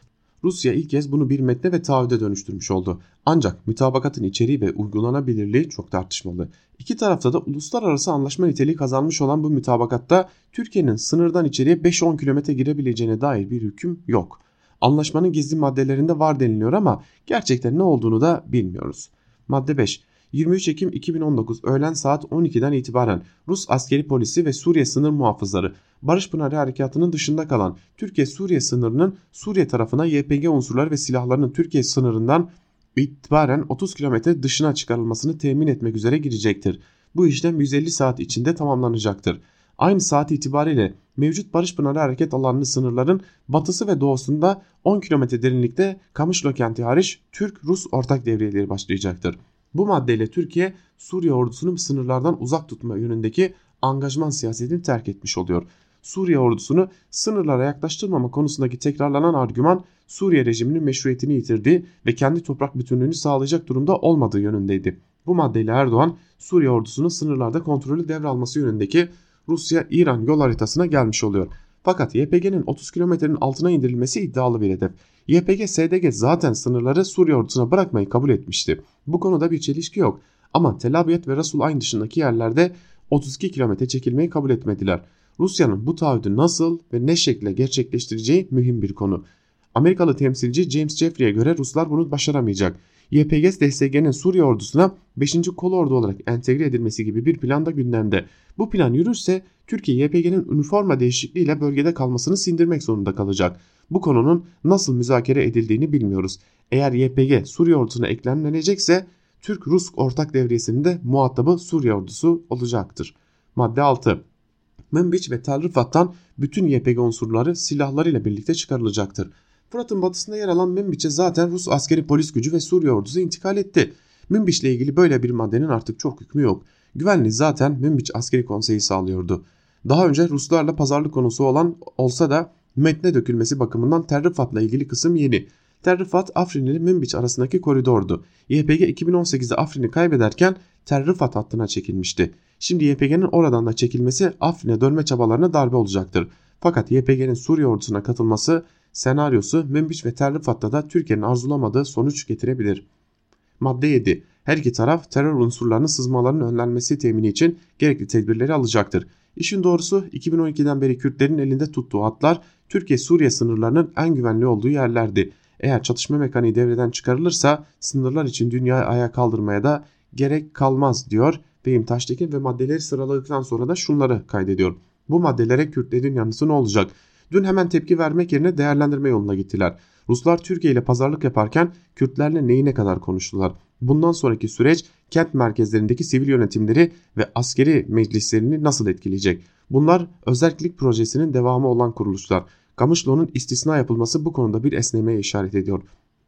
Rusya ilk kez bunu bir metne ve taahhüde dönüştürmüş oldu. Ancak mütabakatın içeriği ve uygulanabilirliği çok tartışmalı. İki tarafta da uluslararası anlaşma niteliği kazanmış olan bu mütabakatta Türkiye'nin sınırdan içeriye 5-10 kilometre girebileceğine dair bir hüküm yok. Anlaşmanın gizli maddelerinde var deniliyor ama gerçekten ne olduğunu da bilmiyoruz. Madde 5. 23 Ekim 2019 öğlen saat 12'den itibaren Rus askeri polisi ve Suriye sınır muhafızları Barış Pınarı Harekatı'nın dışında kalan Türkiye-Suriye sınırının Suriye tarafına YPG unsurları ve silahlarının Türkiye sınırından itibaren 30 kilometre dışına çıkarılmasını temin etmek üzere girecektir. Bu işlem 150 saat içinde tamamlanacaktır. Aynı saat itibariyle mevcut Barış Pınarı hareket alanını sınırların batısı ve doğusunda 10 kilometre derinlikte Kamışlo kenti hariç Türk-Rus ortak devriyeleri başlayacaktır. Bu maddeyle Türkiye Suriye ordusunu sınırlardan uzak tutma yönündeki angajman siyasetini terk etmiş oluyor. Suriye ordusunu sınırlara yaklaştırmama konusundaki tekrarlanan argüman Suriye rejiminin meşruiyetini yitirdiği ve kendi toprak bütünlüğünü sağlayacak durumda olmadığı yönündeydi. Bu maddeyle Erdoğan Suriye ordusunun sınırlarda kontrolü devralması yönündeki Rusya-İran yol haritasına gelmiş oluyor. Fakat YPG'nin 30 kilometrenin altına indirilmesi iddialı bir hedef. YPG-SDG zaten sınırları Suriye ordusuna bırakmayı kabul etmişti. Bu konuda bir çelişki yok. Ama Tel Abyad ve Rasul Ayn dışındaki yerlerde 32 kilometre çekilmeyi kabul etmediler. Rusya'nın bu taahhüdü nasıl ve ne şekilde gerçekleştireceği mühim bir konu. Amerikalı temsilci James Jeffrey'e göre Ruslar bunu başaramayacak. YPG DSG'nin Suriye ordusuna 5. kol ordu olarak entegre edilmesi gibi bir plan da gündemde. Bu plan yürürse Türkiye YPG'nin üniforma değişikliğiyle bölgede kalmasını sindirmek zorunda kalacak. Bu konunun nasıl müzakere edildiğini bilmiyoruz. Eğer YPG Suriye ordusuna eklemlenecekse Türk-Rus ortak devriyesinin de muhatabı Suriye ordusu olacaktır. Madde 6 Münbiç ve Tel Rıfat'tan bütün YPG unsurları silahlarıyla birlikte çıkarılacaktır. Fırat'ın batısında yer alan Münbiç'e zaten Rus askeri polis gücü ve Suriye ordusu intikal etti. Münbiç'le ilgili böyle bir maddenin artık çok hükmü yok. Güvenliği zaten Münbiç askeri konseyi sağlıyordu. Daha önce Ruslarla pazarlık konusu olan olsa da metne dökülmesi bakımından Terrifat'la ilgili kısım yeni. Terrifat Afrin ile Münbiç arasındaki koridordu. YPG 2018'de Afrin'i kaybederken Terrifat hattına çekilmişti. Şimdi YPG'nin oradan da çekilmesi Afrin'e dönme çabalarına darbe olacaktır. Fakat YPG'nin Suriye ordusuna katılması senaryosu Münbiç ve Terrifat'ta da Türkiye'nin arzulamadığı sonuç getirebilir. Madde 7. Her iki taraf terör unsurlarının sızmalarının önlenmesi temini için gerekli tedbirleri alacaktır. İşin doğrusu 2012'den beri Kürtlerin elinde tuttuğu hatlar Türkiye-Suriye sınırlarının en güvenli olduğu yerlerdi. Eğer çatışma mekaniği devreden çıkarılırsa sınırlar için dünyayı ayağa kaldırmaya da gerek kalmaz diyor Beyim Taştekin ve maddeleri sıraladıktan sonra da şunları kaydediyor. Bu maddelere Kürtlerin yanıtı ne olacak? Dün hemen tepki vermek yerine değerlendirme yoluna gittiler. Ruslar Türkiye ile pazarlık yaparken Kürtlerle neyi ne kadar konuştular? Bundan sonraki süreç kent merkezlerindeki sivil yönetimleri ve askeri meclislerini nasıl etkileyecek? Bunlar özellik projesinin devamı olan kuruluşlar. Kamışlıo'nun istisna yapılması bu konuda bir esnemeye işaret ediyor.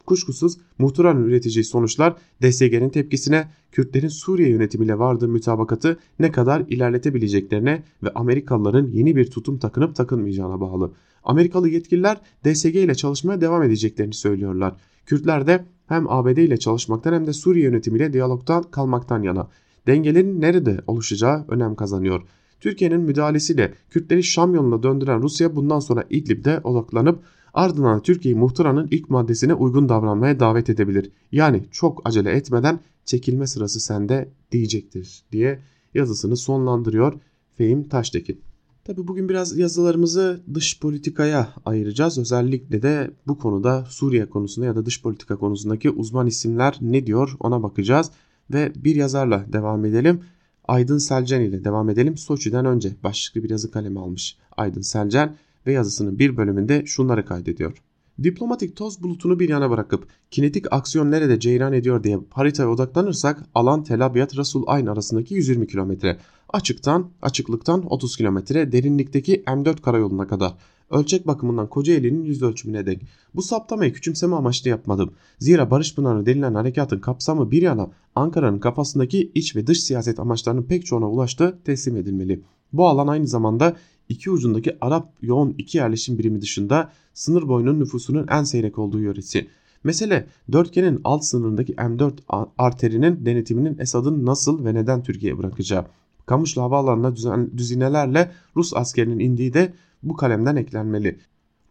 Kuşkusuz muhtıranın üreteceği sonuçlar DSG'nin tepkisine, Kürtlerin Suriye yönetimiyle vardığı mütabakatı ne kadar ilerletebileceklerine ve Amerikalıların yeni bir tutum takınıp takınmayacağına bağlı. Amerikalı yetkililer DSG ile çalışmaya devam edeceklerini söylüyorlar. Kürtler de hem ABD ile çalışmaktan hem de Suriye yönetimiyle diyalogtan kalmaktan yana. Dengelerin nerede oluşacağı önem kazanıyor. Türkiye'nin müdahalesiyle Kürtleri Şam yoluna döndüren Rusya bundan sonra İdlib'de odaklanıp ardından Türkiye'yi muhtıranın ilk maddesine uygun davranmaya davet edebilir. Yani çok acele etmeden çekilme sırası sende diyecektir diye yazısını sonlandırıyor Fehim Taştekin. Tabi bugün biraz yazılarımızı dış politikaya ayıracağız. Özellikle de bu konuda Suriye konusunda ya da dış politika konusundaki uzman isimler ne diyor ona bakacağız. Ve bir yazarla devam edelim. Aydın Selcan ile devam edelim. Soçi'den önce başlıklı bir yazı kalemi almış Aydın Selcan ve yazısının bir bölümünde şunları kaydediyor. Diplomatik toz bulutunu bir yana bırakıp kinetik aksiyon nerede ceyran ediyor diye haritaya odaklanırsak alan Tel Abyad Rasul Ayn arasındaki 120 kilometre. Açıktan, açıklıktan 30 kilometre, derinlikteki M4 karayoluna kadar. Ölçek bakımından Kocaeli'nin yüz ölçümüne dek. Bu saptamayı küçümseme amaçlı yapmadım. Zira Barış Pınarı denilen harekatın kapsamı bir yana Ankara'nın kafasındaki iç ve dış siyaset amaçlarının pek çoğuna ulaştı teslim edilmeli. Bu alan aynı zamanda iki ucundaki Arap yoğun iki yerleşim birimi dışında sınır boyunun nüfusunun en seyrek olduğu yöresi. Mesele dörtgenin alt sınırındaki M4 arterinin denetiminin Esad'ın nasıl ve neden Türkiye'ye bırakacağı. Kamışlı havaalanına düzinelerle Rus askerinin indiği de bu kalemden eklenmeli.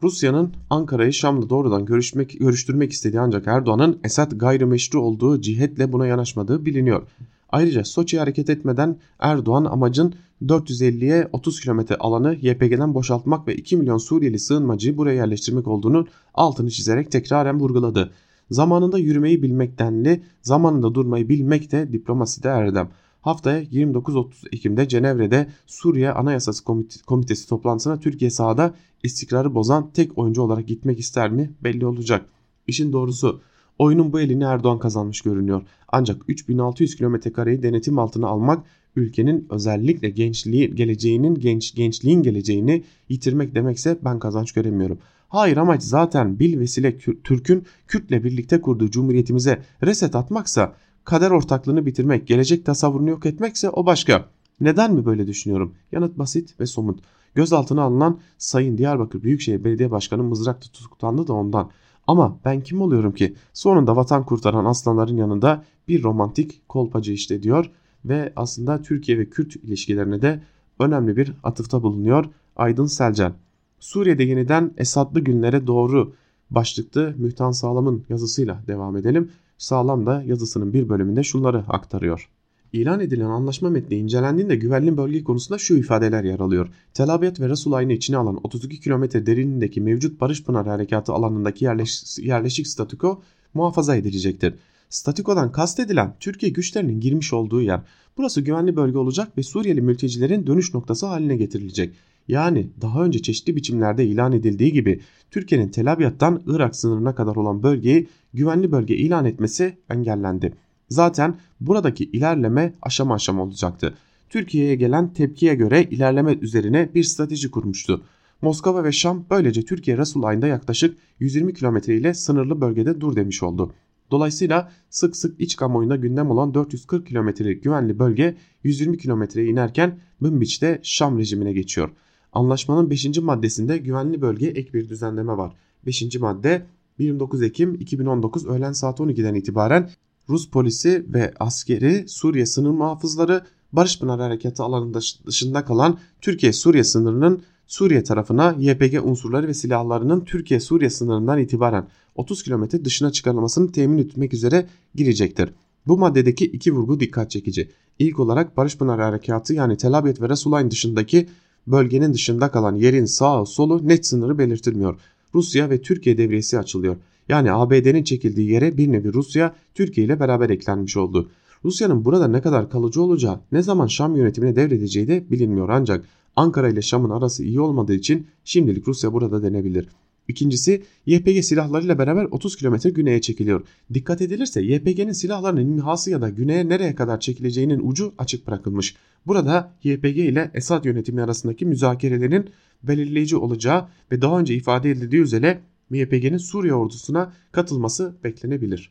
Rusya'nın Ankara'yı Şam'la doğrudan görüşmek, görüştürmek istediği ancak Erdoğan'ın Esad gayrimeşru olduğu cihetle buna yanaşmadığı biliniyor. Ayrıca Soçi'ye hareket etmeden Erdoğan amacın 450'ye 30 kilometre alanı YPG'den boşaltmak ve 2 milyon Suriyeli sığınmacıyı buraya yerleştirmek olduğunu altını çizerek tekraren vurguladı. Zamanında yürümeyi bilmektenli, zamanında durmayı bilmek de diplomaside erdem. Haftaya 29-30 Ekim'de Cenevre'de Suriye Anayasası Komitesi toplantısına Türkiye sahada istikrarı bozan tek oyuncu olarak gitmek ister mi belli olacak. İşin doğrusu oyunun bu elini Erdoğan kazanmış görünüyor. Ancak 3600 kilometre kareyi denetim altına almak ülkenin özellikle gençliği geleceğinin genç gençliğin geleceğini yitirmek demekse ben kazanç göremiyorum. Hayır amaç zaten bil vesile Türk'ün Kürt'le birlikte kurduğu cumhuriyetimize reset atmaksa kader ortaklığını bitirmek, gelecek tasavvurunu yok etmekse o başka. Neden mi böyle düşünüyorum? Yanıt basit ve somut. Gözaltına alınan Sayın Diyarbakır Büyükşehir Belediye Başkanı mızrak tutuklandı da ondan. Ama ben kim oluyorum ki? Sonunda vatan kurtaran aslanların yanında bir romantik kolpacı işte diyor ve aslında Türkiye ve Kürt ilişkilerine de önemli bir atıfta bulunuyor Aydın Selcan. Suriye'de yeniden Esadlı günlere doğru başlıklı Mühtan Sağlam'ın yazısıyla devam edelim. Sağlam da yazısının bir bölümünde şunları aktarıyor. İlan edilen anlaşma metni incelendiğinde güvenli bölge konusunda şu ifadeler yer alıyor. Tel Abyad ve Rasulayn'ı içine alan 32 kilometre derinliğindeki mevcut Barış Pınar Harekatı alanındaki yerleş, yerleşik statüko muhafaza edilecektir. Statikodan kastedilen Türkiye güçlerinin girmiş olduğu yer. Burası güvenli bölge olacak ve Suriyeli mültecilerin dönüş noktası haline getirilecek. Yani daha önce çeşitli biçimlerde ilan edildiği gibi Türkiye'nin Tel Abyad'dan Irak sınırına kadar olan bölgeyi güvenli bölge ilan etmesi engellendi. Zaten buradaki ilerleme aşama aşama olacaktı. Türkiye'ye gelen tepkiye göre ilerleme üzerine bir strateji kurmuştu. Moskova ve Şam böylece Türkiye Resul ayında yaklaşık 120 kilometre ile sınırlı bölgede dur demiş oldu. Dolayısıyla sık sık iç kamuoyunda gündem olan 440 kilometrelik güvenli bölge 120 kilometreye inerken Münbiç'te Şam rejimine geçiyor. Anlaşmanın 5. maddesinde güvenli bölge ek bir düzenleme var. 5. madde 29 Ekim 2019 öğlen saat 12'den itibaren Rus polisi ve askeri Suriye sınır muhafızları Barış Pınar Harekatı alanında dışında kalan Türkiye-Suriye sınırının Suriye tarafına YPG unsurları ve silahlarının Türkiye-Suriye sınırından itibaren 30 kilometre dışına çıkarılmasını temin etmek üzere girecektir. Bu maddedeki iki vurgu dikkat çekici. İlk olarak Barış Pınar Harekatı yani Tel Abyad ve Resulayn dışındaki bölgenin dışında kalan yerin sağı solu net sınırı belirtilmiyor. Rusya ve Türkiye devriyesi açılıyor. Yani ABD'nin çekildiği yere bir nevi Rusya Türkiye ile beraber eklenmiş oldu. Rusya'nın burada ne kadar kalıcı olacağı, ne zaman Şam yönetimine devredeceği de bilinmiyor ancak Ankara ile Şam'ın arası iyi olmadığı için şimdilik Rusya burada denebilir. İkincisi YPG silahlarıyla beraber 30 kilometre güneye çekiliyor. Dikkat edilirse YPG'nin silahlarının imhası ya da güneye nereye kadar çekileceğinin ucu açık bırakılmış. Burada YPG ile Esad yönetimi arasındaki müzakerelerin belirleyici olacağı ve daha önce ifade edildiği üzere YPG'nin Suriye ordusuna katılması beklenebilir.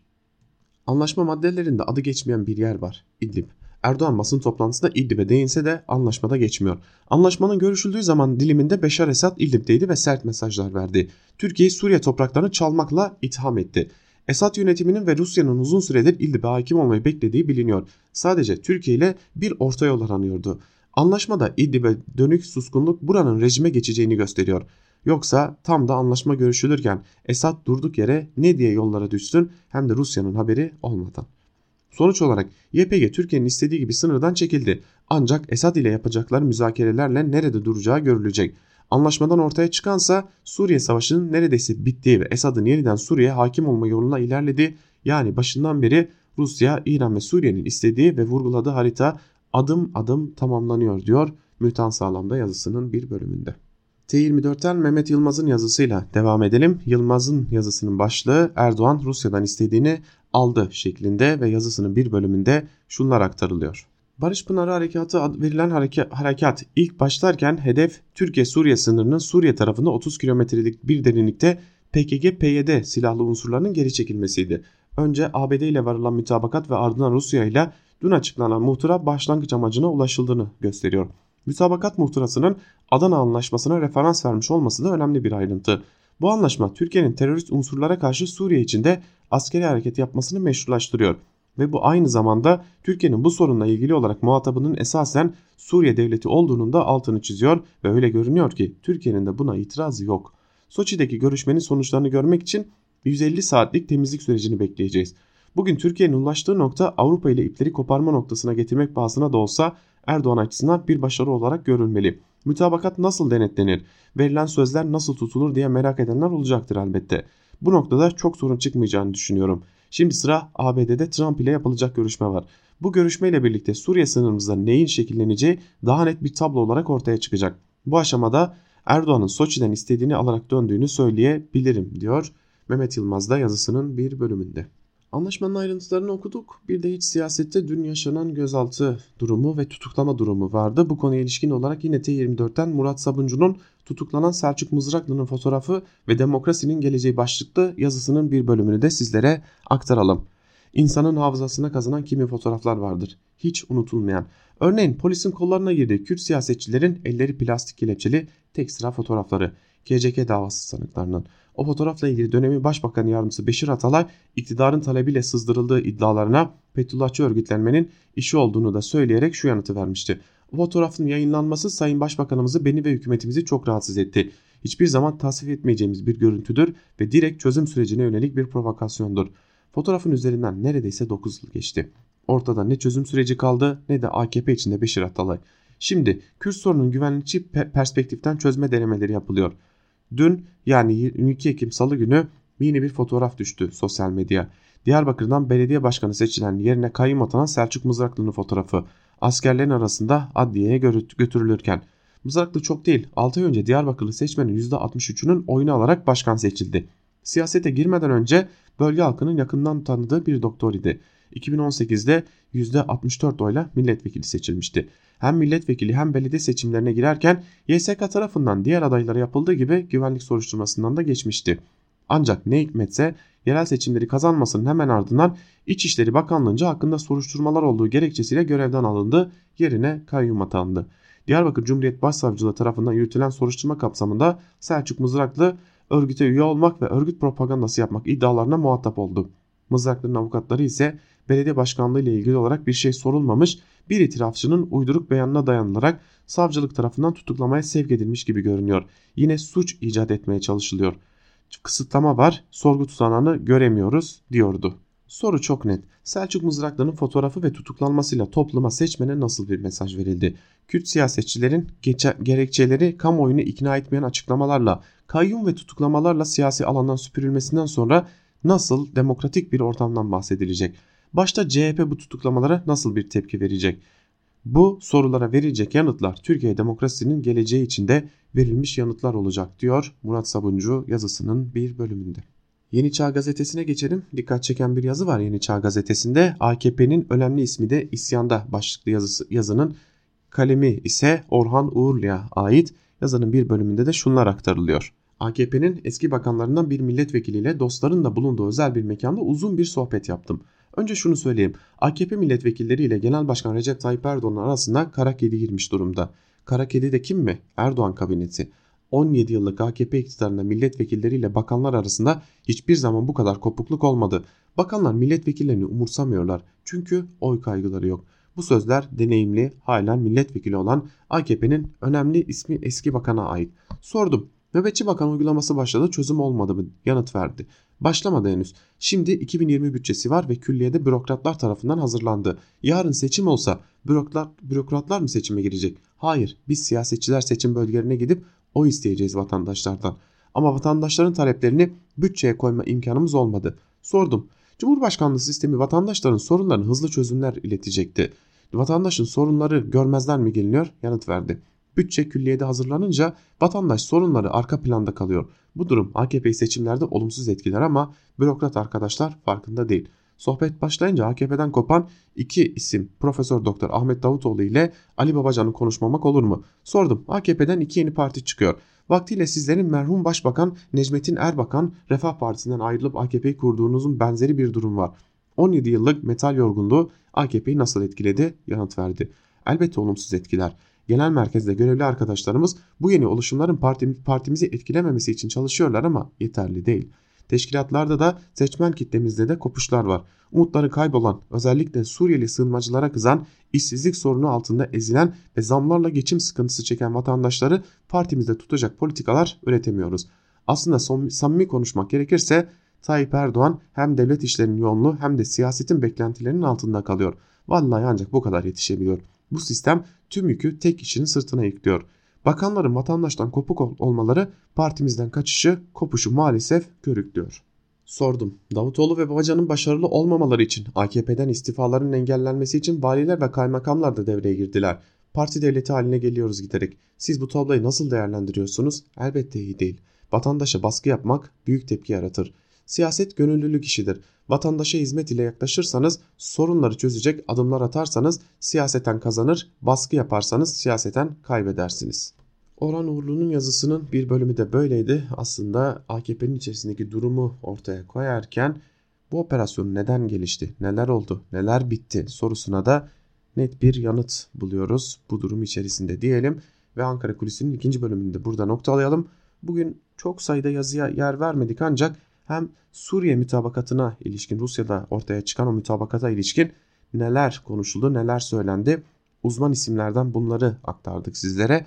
Anlaşma maddelerinde adı geçmeyen bir yer var. İdlib. Erdoğan basın toplantısında İdlib'e değinse de anlaşmada geçmiyor. Anlaşmanın görüşüldüğü zaman diliminde Beşar Esad İdlib'deydi ve sert mesajlar verdi. Türkiye'yi Suriye topraklarını çalmakla itham etti. Esad yönetiminin ve Rusya'nın uzun süredir İdlib'e hakim olmayı beklediği biliniyor. Sadece Türkiye ile bir orta yol aranıyordu. Anlaşmada İdlib'e dönük suskunluk buranın rejime geçeceğini gösteriyor. Yoksa tam da anlaşma görüşülürken Esad durduk yere ne diye yollara düşsün hem de Rusya'nın haberi olmadan. Sonuç olarak YPG Türkiye'nin istediği gibi sınırdan çekildi. Ancak Esad ile yapacakları müzakerelerle nerede duracağı görülecek. Anlaşmadan ortaya çıkansa Suriye Savaşı'nın neredeyse bittiği ve Esad'ın yeniden Suriye hakim olma yoluna ilerledi. Yani başından beri Rusya, İran ve Suriye'nin istediği ve vurguladığı harita adım adım tamamlanıyor diyor Mütan Sağlam'da yazısının bir bölümünde. T24'ten Mehmet Yılmaz'ın yazısıyla devam edelim. Yılmaz'ın yazısının başlığı Erdoğan Rusya'dan istediğini aldı şeklinde ve yazısının bir bölümünde şunlar aktarılıyor. Barış Pınarı Harekatı ad verilen hareket, harekat ilk başlarken hedef Türkiye-Suriye sınırının Suriye tarafında 30 kilometrelik bir derinlikte PKK-PYD silahlı unsurlarının geri çekilmesiydi. Önce ABD ile varılan mütabakat ve ardından Rusya ile dün açıklanan muhtıra başlangıç amacına ulaşıldığını gösteriyor. Mütabakat muhtırasının Adana Anlaşması'na referans vermiş olması da önemli bir ayrıntı. Bu anlaşma Türkiye'nin terörist unsurlara karşı Suriye içinde askeri hareket yapmasını meşrulaştırıyor ve bu aynı zamanda Türkiye'nin bu sorunla ilgili olarak muhatabının esasen Suriye devleti olduğunun da altını çiziyor ve öyle görünüyor ki Türkiye'nin de buna itirazı yok. Soçi'deki görüşmenin sonuçlarını görmek için 150 saatlik temizlik sürecini bekleyeceğiz. Bugün Türkiye'nin ulaştığı nokta Avrupa ile ipleri koparma noktasına getirmek pahasına da olsa Erdoğan açısından bir başarı olarak görülmeli. Mütabakat nasıl denetlenir, verilen sözler nasıl tutulur diye merak edenler olacaktır elbette. Bu noktada çok sorun çıkmayacağını düşünüyorum. Şimdi sıra ABD'de Trump ile yapılacak görüşme var. Bu görüşmeyle birlikte Suriye sınırımızda neyin şekilleneceği daha net bir tablo olarak ortaya çıkacak. Bu aşamada Erdoğan'ın Soçi'den istediğini alarak döndüğünü söyleyebilirim diyor Mehmet Yılmaz da yazısının bir bölümünde. Anlaşmanın ayrıntılarını okuduk. Bir de iç siyasette dün yaşanan gözaltı durumu ve tutuklama durumu vardı. Bu konuya ilişkin olarak yine T24'ten Murat Sabuncu'nun tutuklanan Selçuk Mızraklı'nın fotoğrafı ve demokrasinin geleceği başlıklı yazısının bir bölümünü de sizlere aktaralım. İnsanın hafızasına kazanan kimi fotoğraflar vardır. Hiç unutulmayan. Örneğin polisin kollarına girdiği Kürt siyasetçilerin elleri plastik kelepçeli tek sıra fotoğrafları. GCK davası sanıklarının. O fotoğrafla ilgili dönemin Başbakan Yardımcısı Beşir Atalay iktidarın talebiyle sızdırıldığı iddialarına Fethullahçı örgütlenmenin işi olduğunu da söyleyerek şu yanıtı vermişti. O fotoğrafın yayınlanması Sayın Başbakanımızı beni ve hükümetimizi çok rahatsız etti. Hiçbir zaman tasvip etmeyeceğimiz bir görüntüdür ve direkt çözüm sürecine yönelik bir provokasyondur. Fotoğrafın üzerinden neredeyse 9 yıl geçti. Ortada ne çözüm süreci kaldı ne de AKP içinde Beşir Atalay. Şimdi Kürt sorunun güvenlikçi perspektiften çözme denemeleri yapılıyor. Dün yani 22 Ekim Salı günü yeni bir fotoğraf düştü sosyal medya. Diyarbakır'dan belediye başkanı seçilen yerine kayyum atanan Selçuk Mızraklı'nın fotoğrafı askerlerin arasında adliyeye götürülürken. Mızraklı çok değil 6 ay önce Diyarbakırlı seçmenin %63'ünün oyunu alarak başkan seçildi. Siyasete girmeden önce bölge halkının yakından tanıdığı bir doktor idi. 2018'de %64 oyla milletvekili seçilmişti. Hem milletvekili hem belediye seçimlerine girerken YSK tarafından diğer adaylara yapıldığı gibi güvenlik soruşturmasından da geçmişti. Ancak ne hikmetse yerel seçimleri kazanmasının hemen ardından İçişleri Bakanlığı'nca hakkında soruşturmalar olduğu gerekçesiyle görevden alındı, yerine kayyum atandı. Diyarbakır Cumhuriyet Başsavcılığı tarafından yürütülen soruşturma kapsamında Selçuk Mızraklı örgüte üye olmak ve örgüt propagandası yapmak iddialarına muhatap oldu. Mızraklı'nın avukatları ise belediye başkanlığı ile ilgili olarak bir şey sorulmamış, bir itirafçının uyduruk beyanına dayanılarak savcılık tarafından tutuklamaya sevk edilmiş gibi görünüyor. Yine suç icat etmeye çalışılıyor. Kısıtlama var, sorgu tutanağını göremiyoruz diyordu. Soru çok net. Selçuk Mızraklı'nın fotoğrafı ve tutuklanmasıyla topluma seçmene nasıl bir mesaj verildi? Kürt siyasetçilerin gerekçeleri kamuoyunu ikna etmeyen açıklamalarla, kayyum ve tutuklamalarla siyasi alandan süpürülmesinden sonra nasıl demokratik bir ortamdan bahsedilecek? Başta CHP bu tutuklamalara nasıl bir tepki verecek? Bu sorulara verilecek yanıtlar Türkiye demokrasisinin geleceği içinde verilmiş yanıtlar olacak diyor Murat Sabuncu yazısının bir bölümünde. Yeni Çağ Gazetesi'ne geçelim. Dikkat çeken bir yazı var Yeni Çağ Gazetesi'nde. AKP'nin önemli ismi de isyanda başlıklı yazısı, yazının kalemi ise Orhan Uğurlu'ya ait. Yazının bir bölümünde de şunlar aktarılıyor. AKP'nin eski bakanlarından bir milletvekiliyle dostların da bulunduğu özel bir mekanda uzun bir sohbet yaptım. Önce şunu söyleyeyim. AKP milletvekilleriyle Genel Başkan Recep Tayyip Erdoğan arasında kara kedi girmiş durumda. Kara kedi de kim mi? Erdoğan kabineti. 17 yıllık AKP iktidarında milletvekilleriyle bakanlar arasında hiçbir zaman bu kadar kopukluk olmadı. Bakanlar milletvekillerini umursamıyorlar çünkü oy kaygıları yok. Bu sözler deneyimli, halen milletvekili olan AKP'nin önemli ismi eski bakana ait. Sordum. Nöbetçi bakan uygulaması başladı çözüm olmadı mı? Yanıt verdi. Başlamadı henüz. Şimdi 2020 bütçesi var ve külliyede bürokratlar tarafından hazırlandı. Yarın seçim olsa bürokrat, bürokratlar mı seçime girecek? Hayır biz siyasetçiler seçim bölgelerine gidip o isteyeceğiz vatandaşlardan. Ama vatandaşların taleplerini bütçeye koyma imkanımız olmadı. Sordum. Cumhurbaşkanlığı sistemi vatandaşların sorunlarını hızlı çözümler iletecekti. Vatandaşın sorunları görmezden mi geliniyor? Yanıt verdi. Bütçe külliyede hazırlanınca vatandaş sorunları arka planda kalıyor. Bu durum AKP'yi seçimlerde olumsuz etkiler ama bürokrat arkadaşlar farkında değil. Sohbet başlayınca AKP'den kopan iki isim Profesör Doktor Ahmet Davutoğlu ile Ali Babacan'ı konuşmamak olur mu? Sordum. AKP'den iki yeni parti çıkıyor. Vaktiyle sizlerin merhum Başbakan Necmettin Erbakan Refah Partisi'nden ayrılıp AKP'yi kurduğunuzun benzeri bir durum var. 17 yıllık metal yorgunluğu AKP'yi nasıl etkiledi? Yanıt verdi. Elbette olumsuz etkiler. Genel merkezde görevli arkadaşlarımız bu yeni oluşumların partimizi etkilememesi için çalışıyorlar ama yeterli değil. Teşkilatlarda da seçmen kitlemizde de kopuşlar var. Umutları kaybolan, özellikle Suriyeli sığınmacılara kızan, işsizlik sorunu altında ezilen ve zamlarla geçim sıkıntısı çeken vatandaşları partimizde tutacak politikalar üretemiyoruz. Aslında son, samimi konuşmak gerekirse Tayyip Erdoğan hem devlet işlerinin yoğunluğu hem de siyasetin beklentilerinin altında kalıyor. Vallahi ancak bu kadar yetişebiliyor. Bu sistem tüm yükü tek kişinin sırtına yüklüyor. Bakanların vatandaştan kopuk olmaları partimizden kaçışı, kopuşu maalesef körüklüyor. Sordum. Davutoğlu ve Babacan'ın başarılı olmamaları için AKP'den istifaların engellenmesi için valiler ve kaymakamlar da devreye girdiler. Parti devleti haline geliyoruz giderek. Siz bu tabloyu nasıl değerlendiriyorsunuz? Elbette iyi değil. Vatandaşa baskı yapmak büyük tepki yaratır. Siyaset gönüllülük işidir. Vatandaşa hizmet ile yaklaşırsanız, sorunları çözecek adımlar atarsanız siyaseten kazanır, baskı yaparsanız siyaseten kaybedersiniz. Orhan Uğurlu'nun yazısının bir bölümü de böyleydi. Aslında AKP'nin içerisindeki durumu ortaya koyarken bu operasyon neden gelişti, neler oldu, neler bitti sorusuna da net bir yanıt buluyoruz bu durum içerisinde diyelim. Ve Ankara Kulisi'nin ikinci bölümünde burada noktalayalım. Bugün çok sayıda yazıya yer vermedik ancak hem Suriye mütabakatına ilişkin Rusya'da ortaya çıkan o mütabakata ilişkin neler konuşuldu, neler söylendi. Uzman isimlerden bunları aktardık sizlere.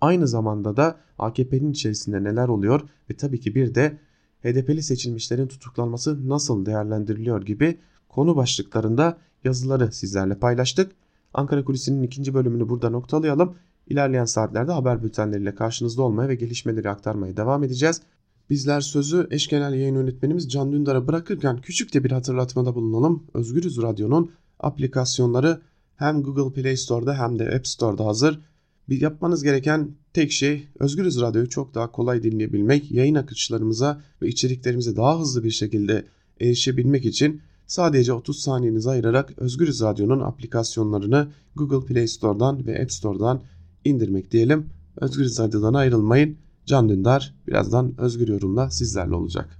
Aynı zamanda da AKP'nin içerisinde neler oluyor ve tabii ki bir de HDP'li seçilmişlerin tutuklanması nasıl değerlendiriliyor gibi konu başlıklarında yazıları sizlerle paylaştık. Ankara Kulisi'nin ikinci bölümünü burada noktalayalım. İlerleyen saatlerde haber bültenleriyle karşınızda olmaya ve gelişmeleri aktarmaya devam edeceğiz. Bizler sözü eş genel yayın yönetmenimiz Can Dündar'a bırakırken küçük de bir hatırlatmada bulunalım. Özgürüz Radyo'nun aplikasyonları hem Google Play Store'da hem de App Store'da hazır. Bir yapmanız gereken tek şey Özgürüz Radyo'yu çok daha kolay dinleyebilmek, yayın akışlarımıza ve içeriklerimize daha hızlı bir şekilde erişebilmek için sadece 30 saniyenizi ayırarak Özgürüz Radyo'nun aplikasyonlarını Google Play Store'dan ve App Store'dan indirmek diyelim. Özgürüz Radyo'dan ayrılmayın. Can Dündar birazdan Özgür Yorum'da sizlerle olacak.